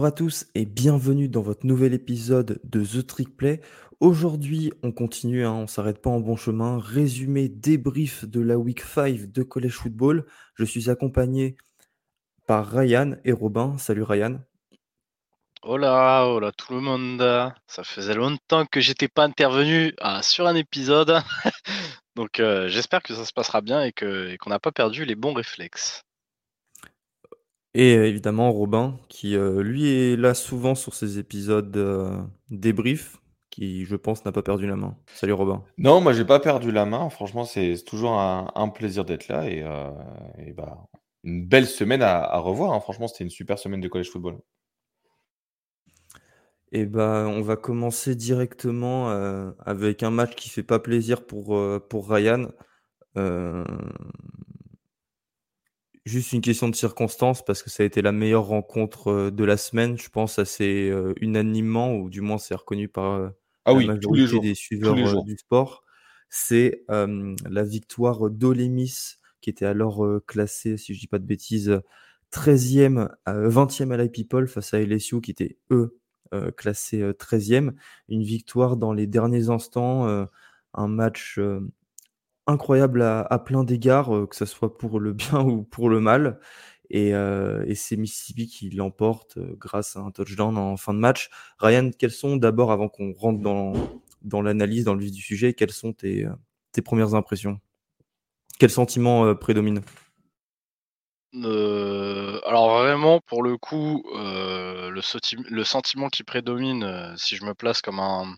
Bonjour à tous et bienvenue dans votre nouvel épisode de The Trick Play. Aujourd'hui, on continue, hein, on s'arrête pas en bon chemin. Résumé, débrief de la week 5 de College Football. Je suis accompagné par Ryan et Robin. Salut Ryan. Hola, hola tout le monde. Ça faisait longtemps que j'étais pas intervenu ah, sur un épisode. Donc euh, j'espère que ça se passera bien et qu'on n'a pas perdu les bons réflexes. Et euh, évidemment Robin, qui euh, lui est là souvent sur ces épisodes euh, débrief, qui je pense n'a pas perdu la main. Salut Robin. Non, moi j'ai pas perdu la main. Franchement, c'est c'est toujours un, un plaisir d'être là et, et bah, une belle semaine à, à revoir. hein. Franchement, c'était une super semaine de college football. Et bah, on va commencer directement avec un match qui fait pas plaisir pour, pour Ryan. Juste une question de circonstance parce que ça a été la meilleure rencontre euh, de la semaine, je pense assez euh, unanimement, ou du moins c'est reconnu par euh, Ah la oui, tous les majorité jours. des Tous suiveurs les jours. du sport. C'est euh, la victoire d'Olemis, qui était alors euh, classé, si je dis pas de bêtises, 13e, à, 20e à la People face à LSU, qui était eux euh, classés euh, 13e. Une victoire dans les derniers instants, euh, un match euh, incroyable à, plein d'égards, euh, que ce soit pour le bien ou pour le mal. Et, euh, c'est Mississippi qui l'emporte euh, grâce à un touchdown en fin de match. Ryan, quels sont d'abord, avant qu'on rentre dans, dans l'analyse, dans le vif du sujet, quelles sont tes, tes premières impressions? Euh, prédominent Euh, alors vraiment, pour le coup, le, senti- le sentiment qui prédomine, si je me place comme un,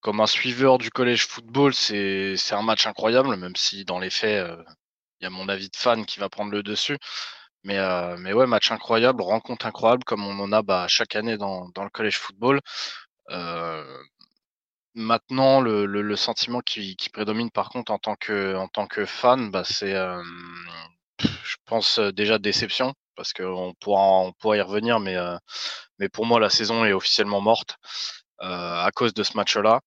comme un suiveur du collège football, c'est un match incroyable, même si dans les faits, euh, il y a mon avis de fan qui va prendre le dessus. Mais, euh, mais ouais, match incroyable, rencontre incroyable, comme on en a bah, chaque année dans, dans le collège football. Euh, maintenant, le, le, le sentiment qui, qui prédomine par contre en tant que, en tant que fan, bah, c'est, euh, je pense euh, déjà déception, parce qu'on pourra, on pourra y revenir, mais, euh, mais pour moi, la saison est officiellement morte euh, à cause de ce match-là.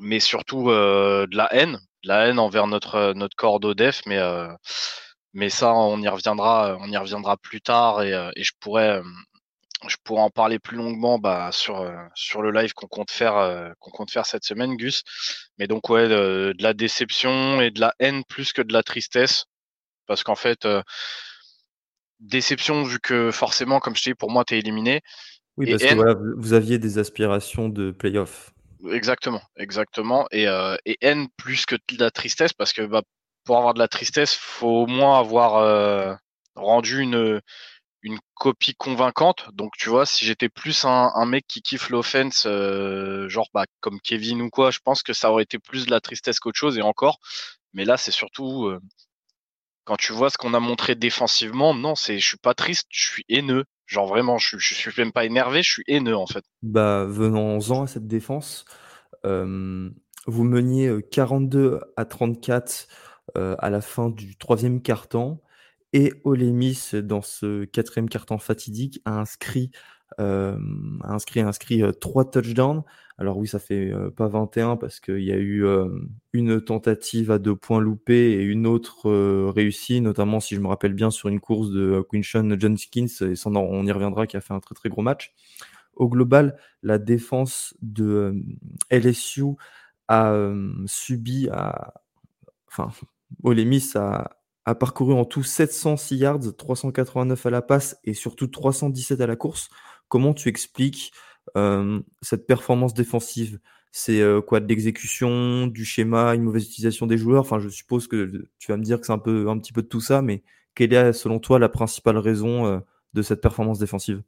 Mais surtout euh, de la haine, de la haine envers notre, notre corps d'ODEF, mais, euh, mais ça, on y reviendra, on y reviendra plus tard et, euh, et je pourrais, euh, je pourrais en parler plus longuement bah, sur, euh, sur le live qu'on compte faire, euh, qu'on compte faire cette semaine, Gus. Mais donc ouais, de, de la déception et de la haine plus que de la tristesse, parce qu'en fait, euh, déception vu que forcément, comme je t'ai dit, pour moi, t'es éliminé. Oui, Et parce que haine, voilà, vous vous aviez des aspirations de playoff. Exactement, exactement. Et, euh, et haine plus que de la tristesse, parce que bah, pour avoir de la tristesse, faut au moins avoir euh, rendu une, une copie convaincante. Donc, tu vois, si j'étais plus un, mec qui kiffe l'offense, euh, genre bah, comme Kevin ou quoi, je pense que ça aurait été plus de la tristesse qu'autre chose, et encore. Mais là, c'est surtout euh, quand tu vois ce qu'on a montré défensivement, non, c'est, je suis pas triste, je suis haineux. Genre vraiment, je, je suis même pas énervé, je suis haineux en fait. Bah, venons-en à cette défense. Euh, vous meniez euh, 42 à 34 euh, à la fin du troisième quart-temps. Et Olemis, dans ce quatrième quart-temps fatidique, a inscrit, euh, a inscrit, a inscrit euh, trois touchdowns. Alors oui, ça fait euh, pas 21 parce qu'il y a eu euh, une tentative à deux points loupés et une autre euh, réussie, notamment si je me rappelle bien sur une course de euh, Quinshon Jenkins, et on y reviendra, qui a fait un très très gros match. Au global, la défense de euh, LSU a euh, subi, a, enfin, Ole Miss a, a parcouru en tout 706 yards, 389 à la passe et surtout 317 à la course. Comment tu expliques cette performance défensive? C'est quoi de l'exécution, du schéma, une mauvaise utilisation des joueurs? Enfin, je suppose que tu vas me dire que c'est un peu, un petit peu de tout ça, mais quelle est selon toi la principale raison de cette performance défensive?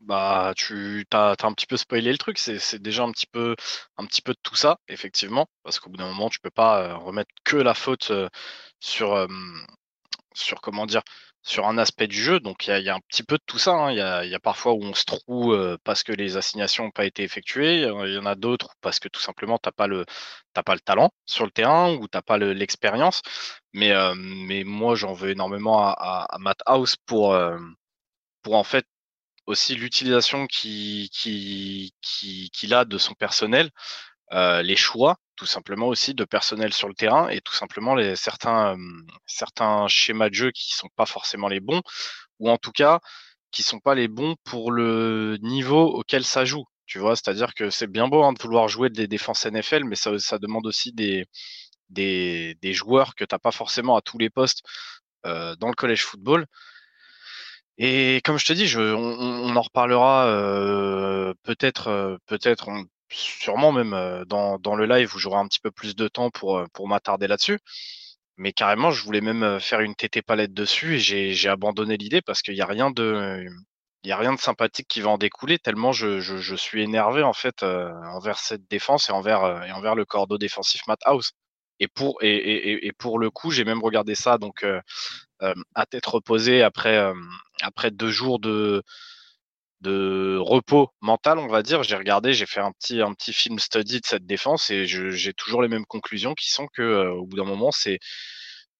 Bah, tu t'as un petit peu spoilé le truc. C'est, déjà un petit peu, un petit peu de tout ça, effectivement, parce qu'au bout d'un moment, tu peux pas remettre que la faute sur, sur comment dire, sur un aspect du jeu. Donc il y a, un petit peu de tout ça. hein. Il y, a, parfois où on se trouve euh, parce que les assignations n'ont pas été effectuées. Il y en a d'autres parce que tout simplement t'as pas le, pas le talent sur le terrain ou t'as pas le- l'expérience. Mais, euh, mais moi, j'en veux énormément à, Matt House pour, euh, pour en fait aussi l'utilisation qu'il qui, a de son personnel, euh, les choix tout simplement aussi de personnel sur le terrain et tout simplement les certains euh, certains schémas de jeu qui sont pas forcément les bons ou en tout cas qui sont pas les bons pour le niveau auquel ça joue. Tu vois, c'est-à-dire que c'est bien beau hein, de vouloir jouer des défenses NFL, mais ça, ça demande aussi des, des, des joueurs que tu n'as pas forcément à tous les postes euh, dans le collège football. Et comme je te dis, je, on, on en reparlera euh, peut-être, euh, peut-être, sûrement même euh, dans, dans le live où j'aurai un petit peu plus de temps pour, pour m'attarder là-dessus. Mais carrément, je voulais même faire une TT palette dessus et j'ai abandonné l'idée parce qu'il n'y a rien de, il y a rien de sympathique qui va en découler tellement je, je, je suis énervé en fait euh, envers cette défense et envers euh, et envers le cordeau défensif Matt House. Et pour et, et, et pour le coup, j'ai même regardé ça donc euh, à tête reposée après après deux jours de de repos mental, on va dire. J'ai regardé, j'ai fait un petit un petit film study de cette défense et j'ai toujours les mêmes conclusions qui sont que au bout d'un moment, c'est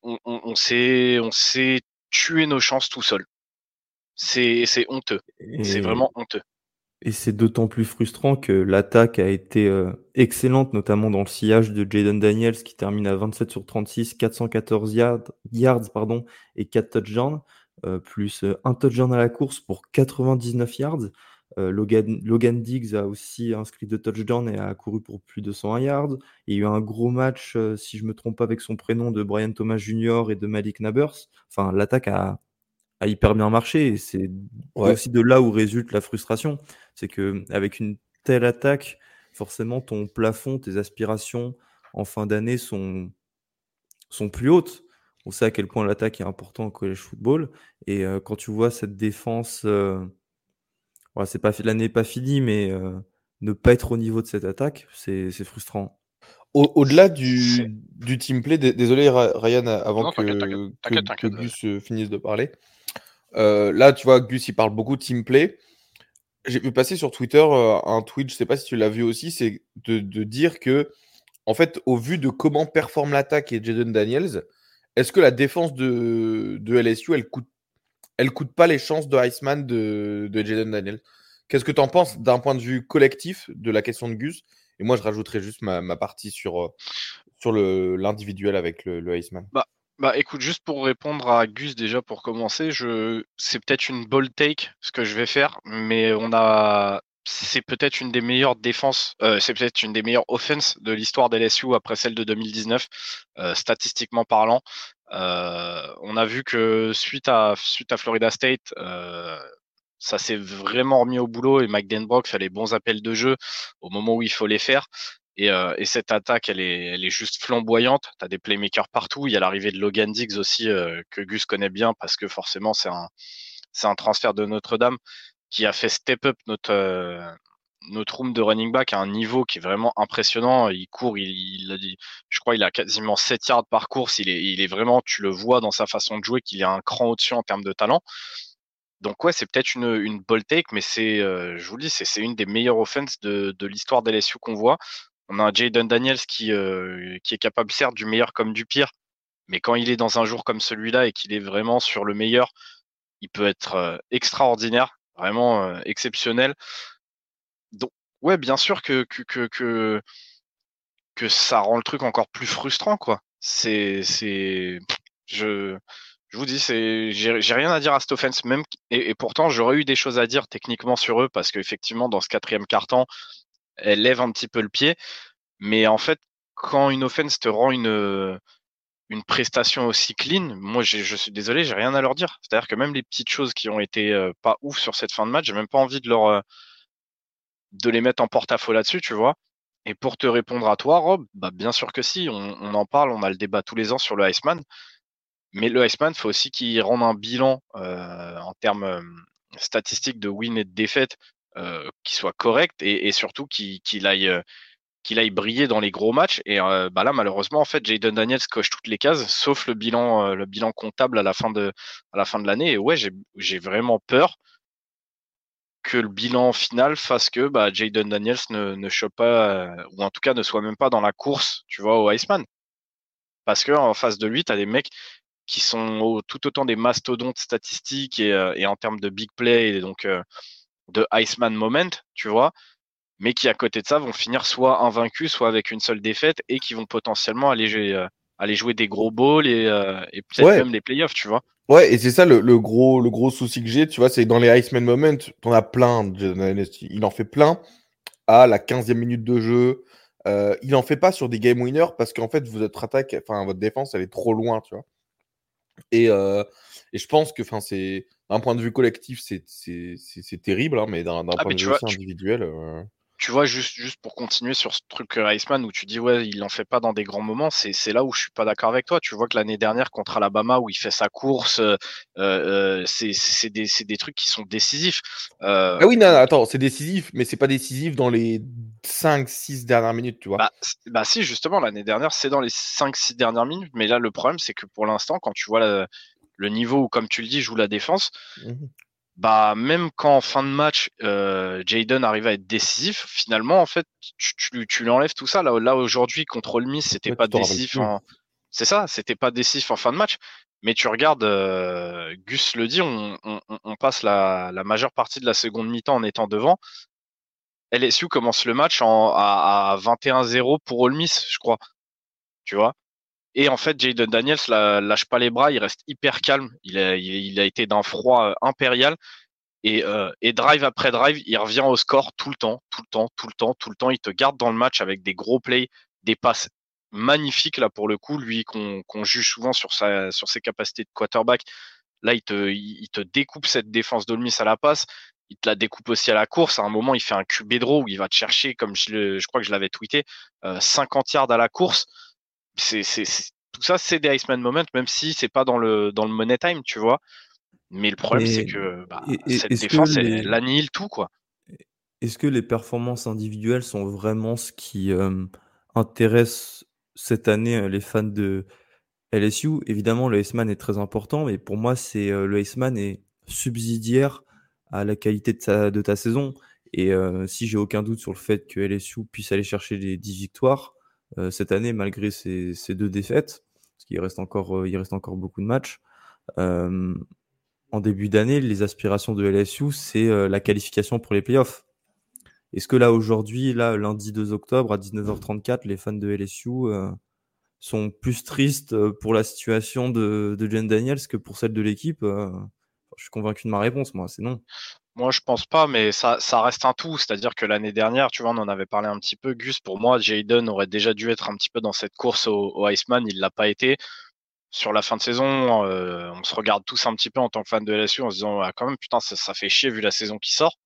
on, on, on s'est tué nos chances tout seul. C'est honteux. C'est vraiment honteux. Et c'est d'autant plus frustrant que l'attaque a été euh, excellente, notamment dans le sillage de Jaden Daniels qui termine à 27 sur 36, 414 yards, yards pardon, et 4 touchdowns, euh, plus euh, un touchdown à la course pour 99 yards. Logan, Logan, Diggs a aussi inscrit deux touchdowns et a couru pour plus de 101 yards. Il y a eu un gros match, si je me trompe pas avec son prénom, de Brian Thomas Jr. et de Malik Nabers. Enfin, l'attaque a, a hyper bien marché. Et c'est aussi de là où résulte la frustration. C'est que avec une telle attaque, forcément, ton plafond, tes aspirations en fin d'année sont, sont plus hautes. On sait à quel point l'attaque est important au collège football. Et euh, quand tu vois cette défense, euh, c'est pas l'année n'est pas finie, mais euh, ne pas être au niveau de cette attaque, c'est frustrant. Au-delà du, du team play, désolé Ryan, avant que, que, Gus finisse de parler, euh, là, tu vois, Gus, il parle beaucoup de team play. J'ai vu passer sur Twitter euh, un tweet, je sais pas si tu l'as vu aussi, c'est de, dire que, en fait, au vu de comment performe l'attaque et Jaden Daniels, est-ce que la défense de, LSU, elle coûte, coûte pas les chances de Iceman de, de Jaden Daniels? Qu'est-ce que tu en penses d'un point de vue collectif de la question de Gus? Et moi, je rajouterais juste ma, partie sur, euh, l'individuel avec le, le Iceman. Bah, bah écoute, juste pour répondre à Gus déjà pour commencer, c'est peut-être une bold take ce que je vais faire, mais on a c'est peut-être une des meilleures défenses, euh, c'est peut-être une des meilleures offenses de l'histoire des LSU après celle de 2019, euh, statistiquement parlant. Euh, on a vu que suite à Florida State, ça s'est vraiment remis au boulot et Mike Denbrock fait les bons appels de jeu au moment où il faut les faire. Et, et, cette attaque, elle est, juste flamboyante. Tu as des playmakers partout. Il y a l'arrivée de Logan Diggs aussi, que Gus connaît bien parce que forcément, c'est un transfert de Notre-Dame qui a fait step up notre, euh, notre room de running back à un niveau qui est vraiment impressionnant. Il court, il, il, je crois, il a quasiment 7 yards par course. Il est, il est vraiment, tu le vois dans sa façon de jouer, qu'il est un cran au-dessus en termes de talent. Donc ouais, c'est peut-être une, une ball take, mais c'est, je vous le dis, c'est une des meilleures offenses de, de l'histoire des LSU qu'on voit. On a un Jaden Daniels qui, euh, qui est capable, certes, du meilleur comme du pire, mais quand il est dans un jour comme celui-là et qu'il est vraiment sur le meilleur, il peut être euh, extraordinaire, vraiment euh, exceptionnel. Donc, ouais, bien sûr que, ça rend le truc encore plus frustrant, quoi. C'est, je, vous dis, j'ai rien à dire à cette offense, même, et, et pourtant, j'aurais eu des choses à dire techniquement sur eux, parce qu'effectivement, dans ce quatrième quart-temps, elle lève un petit peu le pied. Mais en fait, quand une offense te rend une, une prestation aussi clean, moi je suis désolé, j'ai rien à leur dire. C'est-à-dire que même les petites choses qui ont été euh, pas ouf sur cette fin de match, j'ai même pas envie de leur euh, de les mettre en porte-à-faux là-dessus, tu vois. Et pour te répondre à toi, Rob, bah bien sûr que si, on, en parle, on a le débat tous les ans sur le Iceman. Mais le Iceman, faut aussi qu'il rende un bilan euh, en termes statistiques de win et de défaite qui soit correct et, surtout qu'il aille qu'il aille briller dans les gros matchs. Et euh, bah là, malheureusement, en fait, Jaden Daniels coche toutes les cases, sauf le bilan, le bilan comptable à la fin de, l'année. Et ouais, j'ai vraiment peur que le bilan final fasse que bah, Jaden Daniels ne, ne chope pas, ou en tout cas ne soit même pas dans la course, tu vois, au Iceman. Parce que en face de lui, tu as des mecs qui sont tout autant des mastodontes statistiques et, et en termes de big play, et donc de Iceman Moment, tu vois, mais qui à côté de ça vont finir soit invaincus, soit avec une seule défaite et qui vont potentiellement aller jouer, euh, aller jouer des gros balls et, euh, et peut-être même des playoffs, tu vois. Ouais, et c'est ça le, gros, le gros souci que j'ai, tu vois, c'est dans les Iceman Moments, t'en as plein, il en fait plein à la 15e minute de jeu. Euh, il en fait pas sur des game winners parce qu'en fait, votre attaque, enfin, votre défense, elle est trop loin, tu vois. Et, euh, et je pense que, enfin, c'est d'un point de vue collectif, c'est terrible, hein, mais d'un ah, point de vue individuel. Euh, tu vois, juste, juste pour continuer sur ce truc Iceman où tu dis, ouais, il en fait pas dans des grands moments, c'est là où je suis pas d'accord avec toi. Tu vois que l'année dernière, contre Alabama, où il fait sa course, euh, euh, c'est des, des, trucs qui sont décisifs. Euh, ah oui, non, attends, c'est décisif, mais c'est pas décisif dans les 5-6 dernières minutes, tu vois. Bah, bah si, justement, l'année dernière, c'est dans les 5-6 dernières minutes, mais là, le problème, c'est que pour l'instant, quand tu vois le niveau où, comme tu le dis, joue la défense, mmh bah même quand en fin de match euh, Jaden arrive à être décisif, finalement en fait tu, tu, tu lui enlèves tout ça. Là, là aujourd'hui contre Miss, c'était pas décisif. En... C'est ça, c'était pas décisif en fin de match. Mais tu regardes, euh, Gus le dit, on, on, on passe la, la, majeure partie de la seconde mi-temps en étant devant. LSU commence le match en, à, à 21-0 pour Ole Miss, je crois. Tu vois? Et en fait, Jaden Daniels lâche pas les bras, il reste hyper calme. Il a, été d'un froid euh, impérial. Et, euh, et, drive après drive, il revient au score tout le temps, tout le temps, tout le temps, tout le temps. Il te garde dans le match avec des gros plays, des passes magnifiques là pour le coup. Lui qu'on juge souvent sur, ses capacités de quarterback. Là, il te, découpe cette défense d'Olmis à la passe. Il te la découpe aussi à la course. À un moment, il fait un QB draw où il va te chercher, comme je, crois que je l'avais tweeté, euh, 50 yards à la course c'est, tout ça, c'est des Iceman Moments, même si c'est pas dans le, dans le Money Time, tu vois. Mais le problème, c'est que bah, cette défense, elle, annihile tout, quoi. Est-ce que les performances individuelles sont vraiment ce qui euh, intéresse cette année euh, les fans de LSU Évidemment, le Iceman est très important, mais pour moi, c'est euh, le Iceman est subsidiaire à la qualité de ta, de ta saison. Et si j'ai aucun doute sur le fait que LSU puisse aller chercher des 10 victoires, cette année, malgré ces, deux défaites, parce qu'il reste encore, euh, il reste encore beaucoup de matchs. Euh, en début d'année, les aspirations de LSU, c'est la qualification pour les playoffs. Est-ce que là, aujourd'hui, là, lundi 2 octobre à 19h34, les fans de LSU sont plus tristes pour la situation de, de Jen Daniels que pour celle de l'équipe Je suis convaincu de ma réponse, moi, c'est non. Moi, je pense pas, mais ça, reste un tout. C'est-à-dire que l'année dernière, tu vois, on en avait parlé un petit peu. Gus, pour moi, Jaden aurait déjà dû être un petit peu dans cette course au, Iceman. Il l'a pas été. Sur la fin de saison, euh, on se regarde tous un petit peu en tant que fan de LSU en se disant, ah, quand même, putain, ça, fait chier vu la saison qui sort.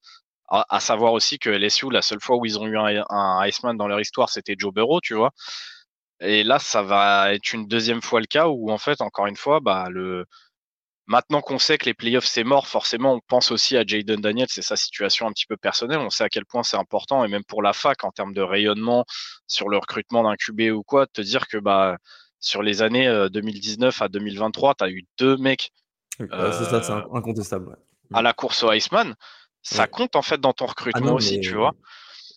À, savoir aussi que LSU, la seule fois où ils ont eu un, un Iceman dans leur histoire, c'était Joe Burrow, tu vois. Et là, ça va être une deuxième fois le cas où, en fait, encore une fois, bah, le, Maintenant qu'on sait que les playoffs c'est mort, forcément on pense aussi à Jaden Daniels et sa situation un petit peu personnelle. On sait à quel point c'est important et même pour la fac en termes de rayonnement sur le recrutement d'un QB ou quoi, te dire que bah sur les années 2019 euh, à 2023, tu as eu deux mecs. c'est ça, c'est euh, incontestable. À la course au Iceman, ça compte en fait dans ton ah recrutement aussi, tu vois.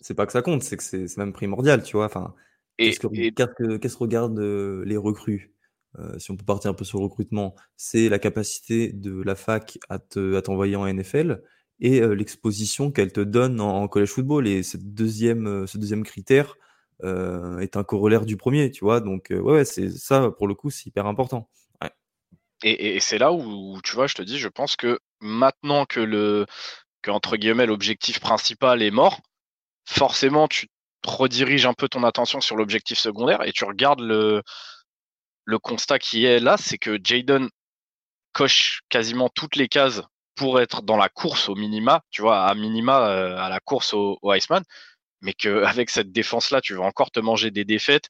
C'est pas que ça compte, c'est que c'est même primordial, tu vois. Enfin, qu'est-ce que, qu'est-ce que regardent euh, les recrues? Euh, si on peut partir un peu sur le recrutement, c'est la capacité de la fac à t'envoyer en NFL et euh, l'exposition qu'elle te donne en, college football. Et cette deuxième, euh, ce deuxième critère est un corollaire du premier, tu vois? Donc, ouais, c'est ça, pour le coup, c'est hyper important. Et, c'est là où, tu vois, je te dis, je pense que maintenant que le, que, entre guillemets, l'objectif principal est mort, forcément, tu rediriges un peu ton attention sur l'objectif secondaire et tu regardes le, le constat qui est là, c'est que Jaden coche quasiment toutes les cases pour être dans la course au minima, tu vois, à minima euh, à la course au, Iceman, mais qu'avec cette défense-là, tu vas encore te manger des défaites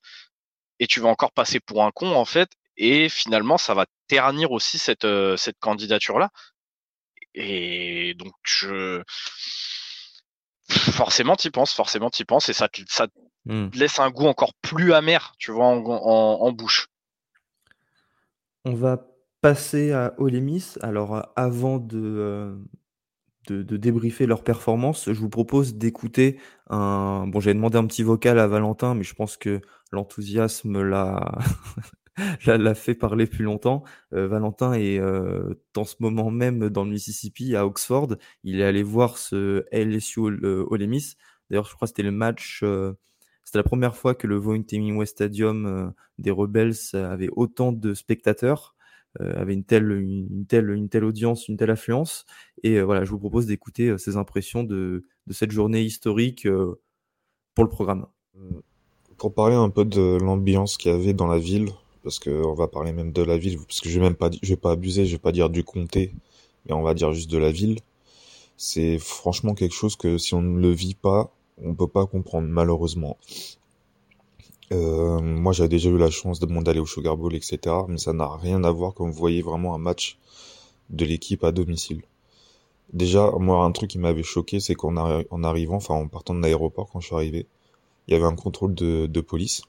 et tu vas encore passer pour un con, en fait, et finalement, ça va ternir aussi cette, euh, cette candidature-là. Et donc, je... forcément, tu penses, forcément, tu penses, et ça, ça mmh. laisse un goût encore plus amer, tu vois, en bouche. On va passer à Olemis. Alors, avant de, de, débriefer leur performance, je vous propose d'écouter un. Bon, j'ai demandé un petit vocal à Valentin, mais je pense que l'enthousiasme l'a. fait parler plus longtemps. Valentin est en ce moment même dans le Mississippi, à Oxford. Il est allé voir ce LSU Ole Miss. D'ailleurs, je crois que c'était le match c'était la première fois que le Voting West Stadium euh, des Rebels avait autant de spectateurs. avait une telle, une, telle, une telle audience, une telle affluence. Et voilà, je vous propose d'écouter ses impressions de, de, cette journée historique pour le programme. Pour parler un peu de l'ambiance qu'il y avait dans la ville, parce qu'on va parler même de la ville, parce que je vais même pas, je vais pas abuser, je vais pas dire du comté, mais on va dire juste de la ville. C'est franchement quelque chose que si on ne le vit pas, on peut pas comprendre malheureusement. Euh, moi, j'avais déjà eu la chance de d'aller au Sugar Bowl, etc. Mais ça n'a rien à voir quand vous voyez vraiment un match de l'équipe à domicile. Déjà, moi, un truc qui m'avait choqué, c'est qu'en en arrivant, enfin en partant de l'aéroport, quand je suis arrivé, il y avait un contrôle de, police.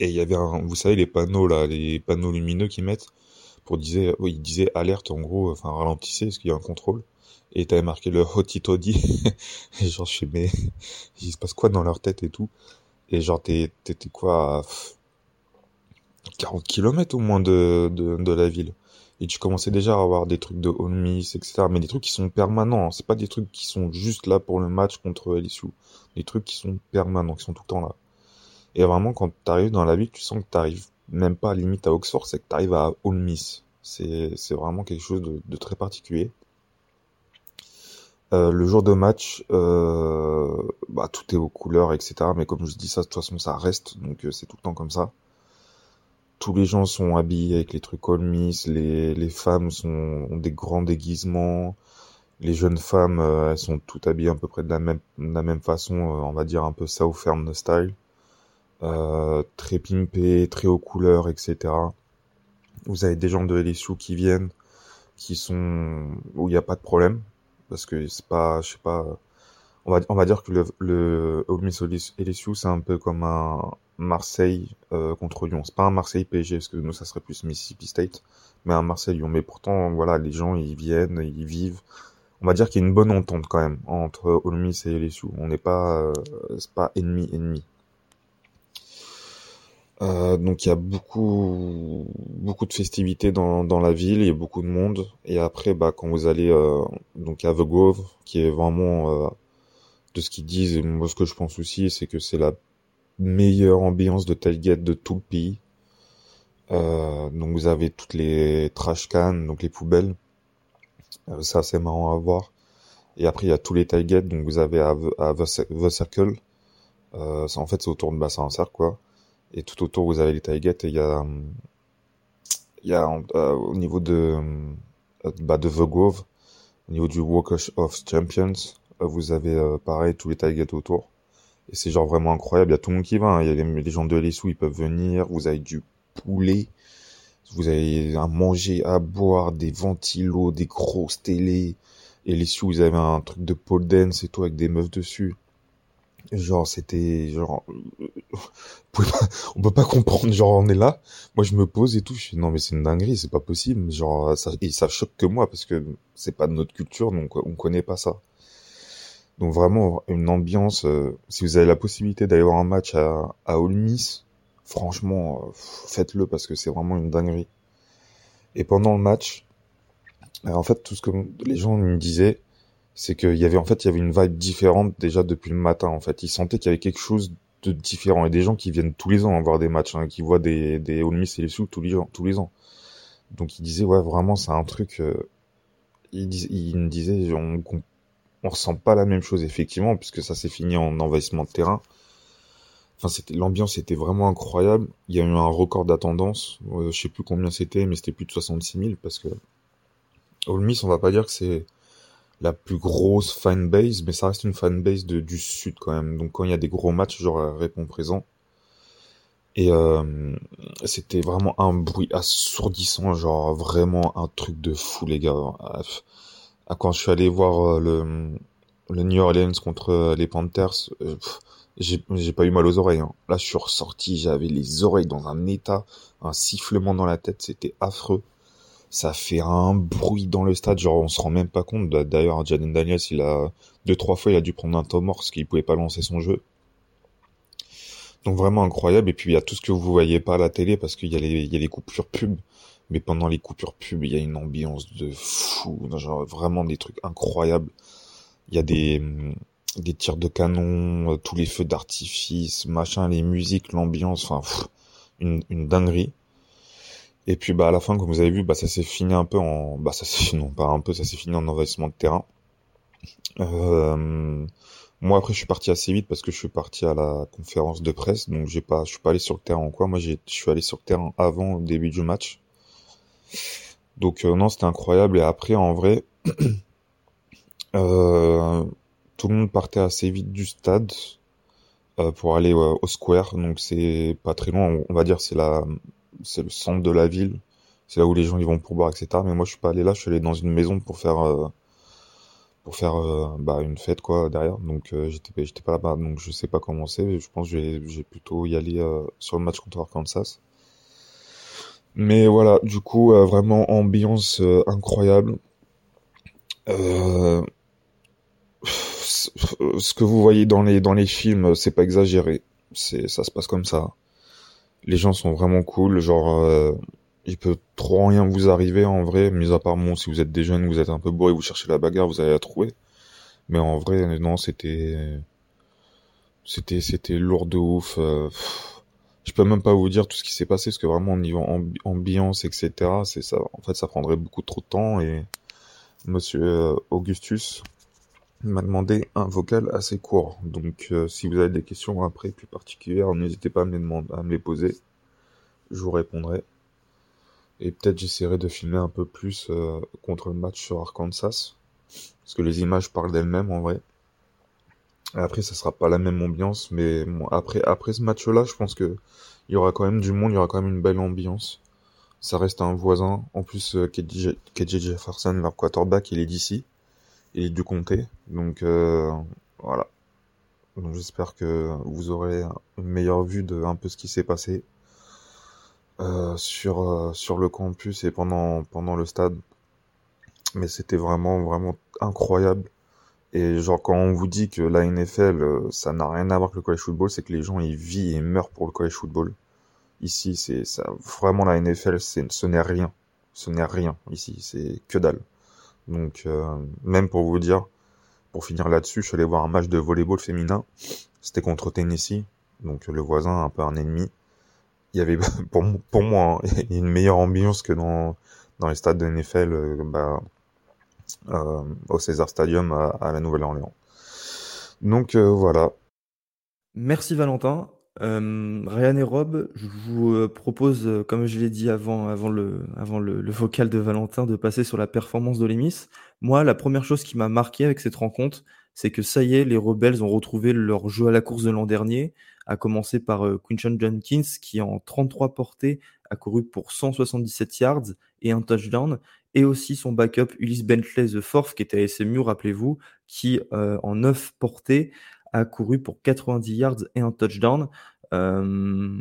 Et il y avait un, vous savez, les panneaux là, les panneaux lumineux qu'ils mettent pour dire, oui, ils disaient alerte en gros, enfin ralentissez, parce qu'il y a un contrôle. Et t'avais marqué le hoti toddy. et genre, je sais, mais il se passe quoi dans leur tête et tout? Et genre, t'étais quoi à 40 km au moins de, de, de, la ville. Et tu commençais déjà à avoir des trucs de home miss, etc. Mais des trucs qui sont permanents. Hein. C'est pas des trucs qui sont juste là pour le match contre LSU. Des trucs qui sont permanents, qui sont tout le temps là. Et vraiment, quand t'arrives dans la ville, tu sens que t'arrives même pas à limite à Oxford, c'est que t'arrives à Ole Miss. C'est, c'est vraiment quelque chose de, de très particulier. Euh, le jour de match, euh, bah, tout est aux couleurs, etc. Mais comme je dis ça, de toute façon, ça reste, donc euh, c'est tout le temps comme ça. Tous les gens sont habillés avec les trucs All Miss, les, les femmes ont des grands déguisements, les jeunes femmes, elles sont toutes habillées à peu près de la même, façon, on va dire un peu Southern style. très pimpé, très aux couleurs, etc. Vous avez des gens de LSU qui viennent, qui sont où il n'y a pas de problème, parce que c'est pas, je sais pas, on va, on va dire que le, le LSU c'est un peu comme un Marseille euh, contre Lyon. C'est pas un Marseille PSG parce que nous ça serait plus Mississippi State, mais un Marseille Lyon. Mais pourtant voilà, les gens ils viennent, ils vivent. On va dire qu'il y a une bonne entente quand même entre Ole Miss et LSU. On n'est pas, euh, c'est pas ennemi ennemi. Euh, donc il y a beaucoup beaucoup de festivités dans, dans la ville, il y a beaucoup de monde. Et après, bah, quand vous allez euh, donc à The Grove, qui est vraiment euh, de ce qu'ils disent, et moi ce que je pense aussi, c'est que c'est la meilleure ambiance de tailgate de tout le pays. donc vous avez toutes les trash cans, donc les poubelles. ça c'est marrant à voir. Et après il y a tous les tailgates, donc vous avez à, The, Circle. en fait c'est autour de bassin en cercle quoi et tout autour vous avez les tailgates et il y a il y a euh, au niveau de euh, bah, de The Grove au niveau du Walk of Champions euh, vous avez pareil tous les tailgates autour. Et c'est genre vraiment incroyable. Il y a tout le monde qui va hein. il y a les, gens de l'Essou ils peuvent venir. Vous avez du poulet. Vous avez à manger à boire des ventilos des grosses télés. Et les vous avez un truc de pole dance et tout avec des meufs dessus Genre, c'était genre, on peut pas comprendre. Genre, on est là. Moi, je me pose et tout. Je suis non, mais c'est une dinguerie, c'est pas possible. Genre, ça, et ça choque que moi parce que c'est pas de notre culture, donc on connaît pas ça. Donc vraiment une ambiance. Euh, si vous avez la possibilité d'aller voir un match à, à Ole franchement, euh, faites-le parce que c'est vraiment une dinguerie. Et pendant le match, en fait, tout ce que les gens me disaient, c'est qu'il y avait en fait il y avait une vibe différente déjà depuis le matin en fait. Ils sentaient qu'il y avait quelque chose de différent. Et des gens qui viennent tous les ans voir des matchs hein, qui voient des des Ole Miss et les sous tous les ans tous les ans. Donc ils disaient ouais vraiment c'est un truc euh, ils, ils me disaient on, on, ressent pas la même chose effectivement puisque ça s'est fini en envahissement de terrain. Enfin c'était l'ambiance était vraiment incroyable. Il y a eu un record d'attendance. Euh, je sais plus combien c'était mais c'était plus de 66 000 parce que Ole Miss on va pas dire que c'est la plus grosse fanbase, mais ça reste une fanbase de, du sud quand même. Donc quand il y a des gros matchs, genre répond présent. Et euh, c'était vraiment un bruit assourdissant, genre vraiment un truc de fou les gars. Ah, quand je suis allé voir euh, le, le New Orleans contre euh, les Panthers, j'ai pas eu mal aux oreilles. Hein. Là je suis ressorti, j'avais les oreilles dans un état, un sifflement dans la tête, c'était affreux ça fait un bruit dans le stade, genre on se rend même pas compte. D'ailleurs, Jaden Daniels, il a deux trois fois, il a dû prendre un temps parce qu'il pouvait pas lancer son jeu. Donc vraiment incroyable. Et puis il y a tout ce que vous voyez pas à la télé parce qu'il y a les coupures pub. Mais pendant les coupures pub, il y a une ambiance de fou, genre vraiment des trucs incroyables. Il y a des des tirs de canon, euh, tous les feux d'artifice, machin, les musiques, l'ambiance, enfin une, une dinguerie. Et puis bah à la fin, comme vous avez vu, bah ça s'est fini un peu en, bah ça s'est non pas un peu, ça s'est fini en envahissement de terrain. Euh... Moi après je suis parti assez vite parce que je suis parti à la conférence de presse, donc j'ai pas, je suis pas allé sur le terrain ou quoi. Moi je suis allé sur le terrain avant le début du match. Donc euh, non c'était incroyable et après en vrai, euh, tout le monde partait assez vite du stade pour aller au square, donc c'est pas très loin. On va dire c'est la, c'est le centre de la ville, c'est là où les gens ils vont pour boire etc. Mais moi je suis pas allé là, je suis allé dans une maison pour faire pour faire euh, bah, une fête quoi derrière. Donc euh, j'étais j'étais pas là-bas, donc je sais pas comment c'est. Je pense que j'ai plutôt y aller euh, sur le match contre Arkansas. Mais voilà, du coup vraiment ambiance incroyable. ce que vous voyez dans les dans les films, c'est pas exagéré. C'est ça se passe comme ça. Les gens sont vraiment cool, genre il peut trop rien vous arriver en vrai, mis à part bon, si vous êtes des jeunes, vous êtes un peu bourré, vous cherchez la bagarre, vous allez la trouver. Mais en vrai, non, c'était, c'était, c'était lourd de ouf. Euh, je peux même pas vous dire tout ce qui s'est passé, parce que vraiment, au niveau ambiance, etc., c'est ça. En fait, ça prendrait beaucoup trop de temps et Monsieur euh, Augustus m'a demandé un vocal assez court. Donc, euh, si vous avez des questions après plus particulières, n'hésitez pas à me les demander, à me les poser. Je vous répondrai. Et peut-être j'essaierai de filmer un peu plus euh, contre le match sur Arkansas. Parce que les images parlent d'elles-mêmes en vrai. après, ça sera pas la même ambiance, mais après, ce match-là, je pense que il y aura quand même du monde, il y aura quand même une belle ambiance. Ça reste un voisin. En plus, euh, KJ, Jefferson, leur quarterback, il est d'ici. Est du comté. Donc, euh, voilà. Donc, j'espère que vous aurez une meilleure vue de un peu ce qui s'est passé. Euh, sur euh, sur le campus et pendant pendant le stade. Mais c'était vraiment vraiment incroyable. Et genre quand on vous dit que la NFL ça n'a rien à voir avec le college football, c'est que les gens ils vivent et meurent pour le college football. Ici c'est ça vraiment la NFL c'est ce n'est rien. Ce n'est rien ici, c'est que dalle. Donc même pour vous dire pour finir là-dessus, je suis allé voir un match de volleyball féminin. C'était contre Tennessee, donc le voisin un peu un ennemi il y avait pour, moi hein, une meilleure ambiance que dans dans les stades de NFL euh, bah, euh, au César Stadium à, la Nouvelle-Orléans. Donc euh, voilà. Merci Valentin. Ryan et Rob, je vous propose, comme je l'ai dit avant, avant, le, avant le, le, vocal de Valentin, de passer sur la performance d'Olemis. Moi, la première chose qui m'a marqué avec cette rencontre, c'est que ça y est, les Rebels ont retrouvé leur jeu à la course de l'an dernier, à commencer par euh, Jenkins, qui en 33 portées a couru pour 177 yards et un touchdown, et aussi son backup Ulysse Bentley The Fourth, qui était à SMU, rappelez-vous, qui euh, en 9 portées a couru pour 90 yards et un touchdown. Euh,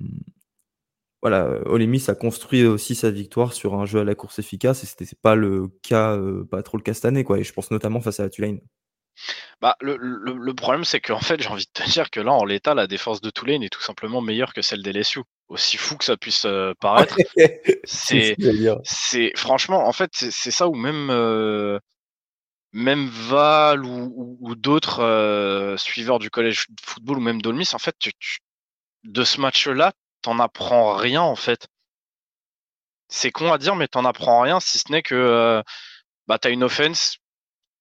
voilà, Olemis a construit aussi sa victoire sur un jeu à la course efficace, et c'était pas le cas, euh, pas trop le cas cette année, quoi. Et je pense notamment face à la Tulane. Bah, le, le, problème, c'est qu'en fait, j'ai envie de te dire que là, en l'état, la défense de Tulane est tout simplement meilleure que celle des LSU. Aussi fou que ça puisse euh, paraître. c'est, c'est, franchement, en fait, c'est ça où même, euh, même Val ou, d'autres euh, suiveurs du collège de football ou même Dolmis, en fait, de ce match-là, t'en apprends rien, en fait. C'est con à dire, mais t'en apprends rien, si ce n'est que bah, t'as une offense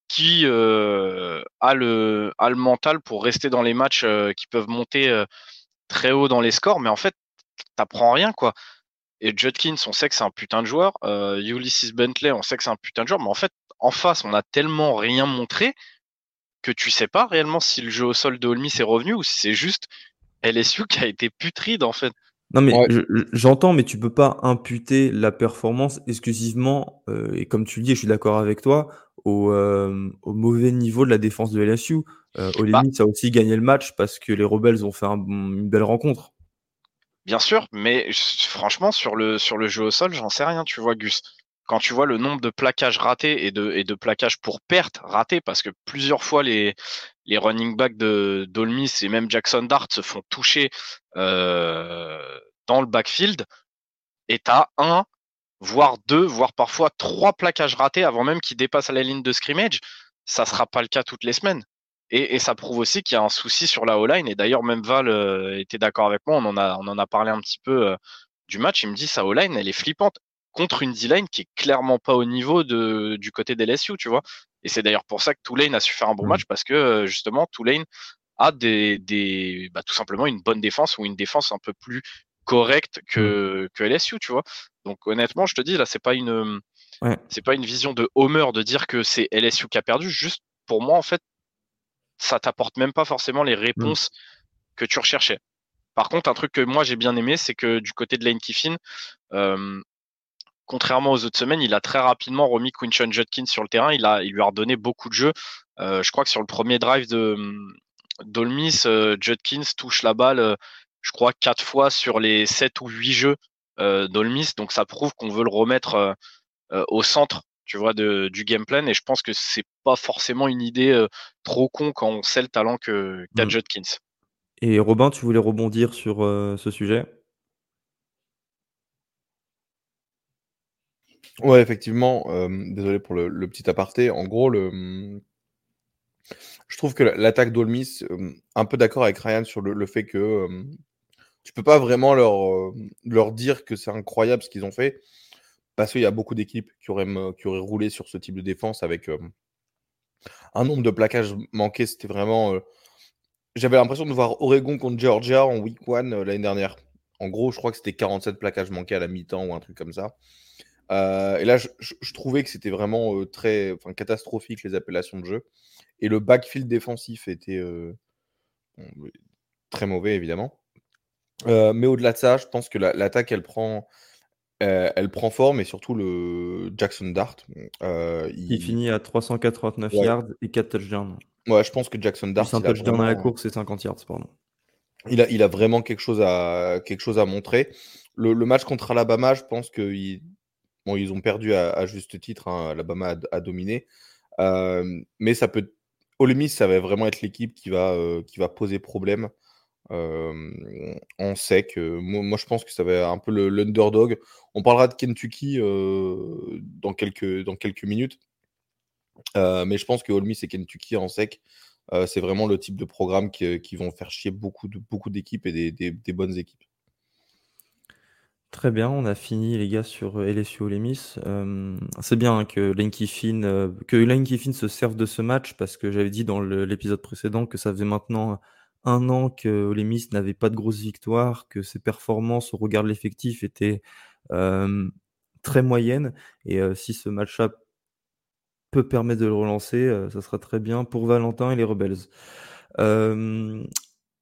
qui euh, a, le, a le mental pour rester dans les matchs euh, qui peuvent monter euh, très haut dans les scores, mais en fait, t'apprends rien, quoi. Et Judkins, on sait que c'est un putain de joueur. Ulysses Bentley, on sait que c'est un putain de joueur, mais en fait, en face, on a tellement rien montré que tu sais pas réellement si le jeu au sol de Olmi est revenu ou si c'est juste LSU qui a été putride, en fait. Non, mais j'entends, mais tu peux pas imputer la performance exclusivement, et comme tu le dis, je suis d'accord avec toi, au, au, mauvais niveau de la défense de LSU. Euh, au bah limite, ça a aussi gagné le match parce que les Rebels ont fait une belle rencontre. Bien sûr, mais franchement, sur le, sur le jeu au sol, j'en sais rien, tu vois, Gus. Quand tu vois le nombre de plaquages ratés et de, et plaquages pour perte ratés, parce que plusieurs fois les, running backs de Dolmis et même Jackson Dart se font toucher euh, dans le backfield, et t'as un voire deux, voire parfois trois plaquages ratés avant même qu'ils dépassent la ligne de scrimmage. Ça sera pas le cas toutes les semaines. Et, ça prouve aussi qu'il y a un souci sur la O-line. Et d'ailleurs, même Val euh, était d'accord avec moi. On en a, on en a parlé un petit peu euh, du match. Il me dit sa O-line, elle est flippante. Contre une D-line qui est clairement pas au niveau de, du côté des LSU, tu vois. Et c'est d'ailleurs pour ça que Tulane a su faire un bon mmh. match parce que justement Tulane a des, des bah, tout simplement une bonne défense ou une défense un peu plus correcte que, mmh. que LSU, tu vois. Donc honnêtement, je te dis là, c'est pas une c'est pas une vision de Homer de dire que c'est LSU qui a perdu. Juste pour moi, en fait, ça t'apporte même pas forcément les mmh. réponses que tu recherchais. Par contre, un truc que moi j'ai bien aimé, c'est que du côté de Lane Kiffin, contrairement aux autres semaines, il a très rapidement remis Quinton Judkins sur le terrain. Il, a, il lui a redonné beaucoup de jeux. je crois que sur le premier drive de d'Olmis, Judkins touche la balle, je crois, quatre fois sur les sept ou huit jeux d'Olmis. Donc ça prouve qu'on veut le remettre au centre tu vois, de, du game plan. Et je pense que c'est pas forcément une idée trop con quand on sait le talent que qu'a mmh. Judkins. Et Robin, tu voulais rebondir sur ce sujet? Ouais, effectivement. désolé pour le, petit aparté. En gros, mmh, je trouve que l'attaque d'Olmis, un peu d'accord avec Ryan sur le, fait que tu peux pas vraiment leur, leur dire que c'est incroyable ce qu'ils ont fait, parce qu'il y a beaucoup d'équipes qui auraient, qui auraient roulé sur ce type de défense avec un nombre de plaquages manqués. C'était vraiment. J'avais l'impression de voir Oregon contre Georgia en week one l'année dernière. En gros, je crois que c'était 47 plaquages manqués à la mi-temps ou un truc comme ça. Et là, je, trouvais que c'était vraiment très catastrophique les appellations de jeu. Et le backfield défensif était très mauvais, évidemment. mais au-delà de ça, je pense que l'attaque, elle prend euh, elle prend forme et surtout le Jackson Dart. Euh, il... finit à 389 yards et 4 touchdowns. Ouais, je pense que Jackson Dart. un touchdown à la course et 50 yards, pardon. Il a, il a vraiment quelque chose à, quelque chose à montrer. Le, match contre Alabama, je pense qu'ils bon, ils ont perdu à, juste titre. Hein. Alabama a, dominé. Euh, mais ça peut. Ole Miss, ça va vraiment être l'équipe qui, va qui va poser problème sait que moi, je pense que ça va être un peu l'underdog. On parlera de Kentucky dans, quelques, dans quelques minutes. mais je pense que Ole Miss et Kentucky en sec, c'est vraiment le type de programme qui, vont faire chier beaucoup, de, beaucoup d'équipes et des, bonnes équipes. Très bien, on a fini les gars sur LSU Ole Miss. c'est bien Kiffin, que Lane Kiffin se serve de ce match parce que j'avais dit dans l'épisode précédent que ça faisait maintenant un an que Ole Miss n'avait pas de grosses victoires, que ses performances au regard de l'effectif étaient très moyennes. Et si ce match-up peut permettre de le relancer, ça sera très bien pour Valentin et les Rebels. on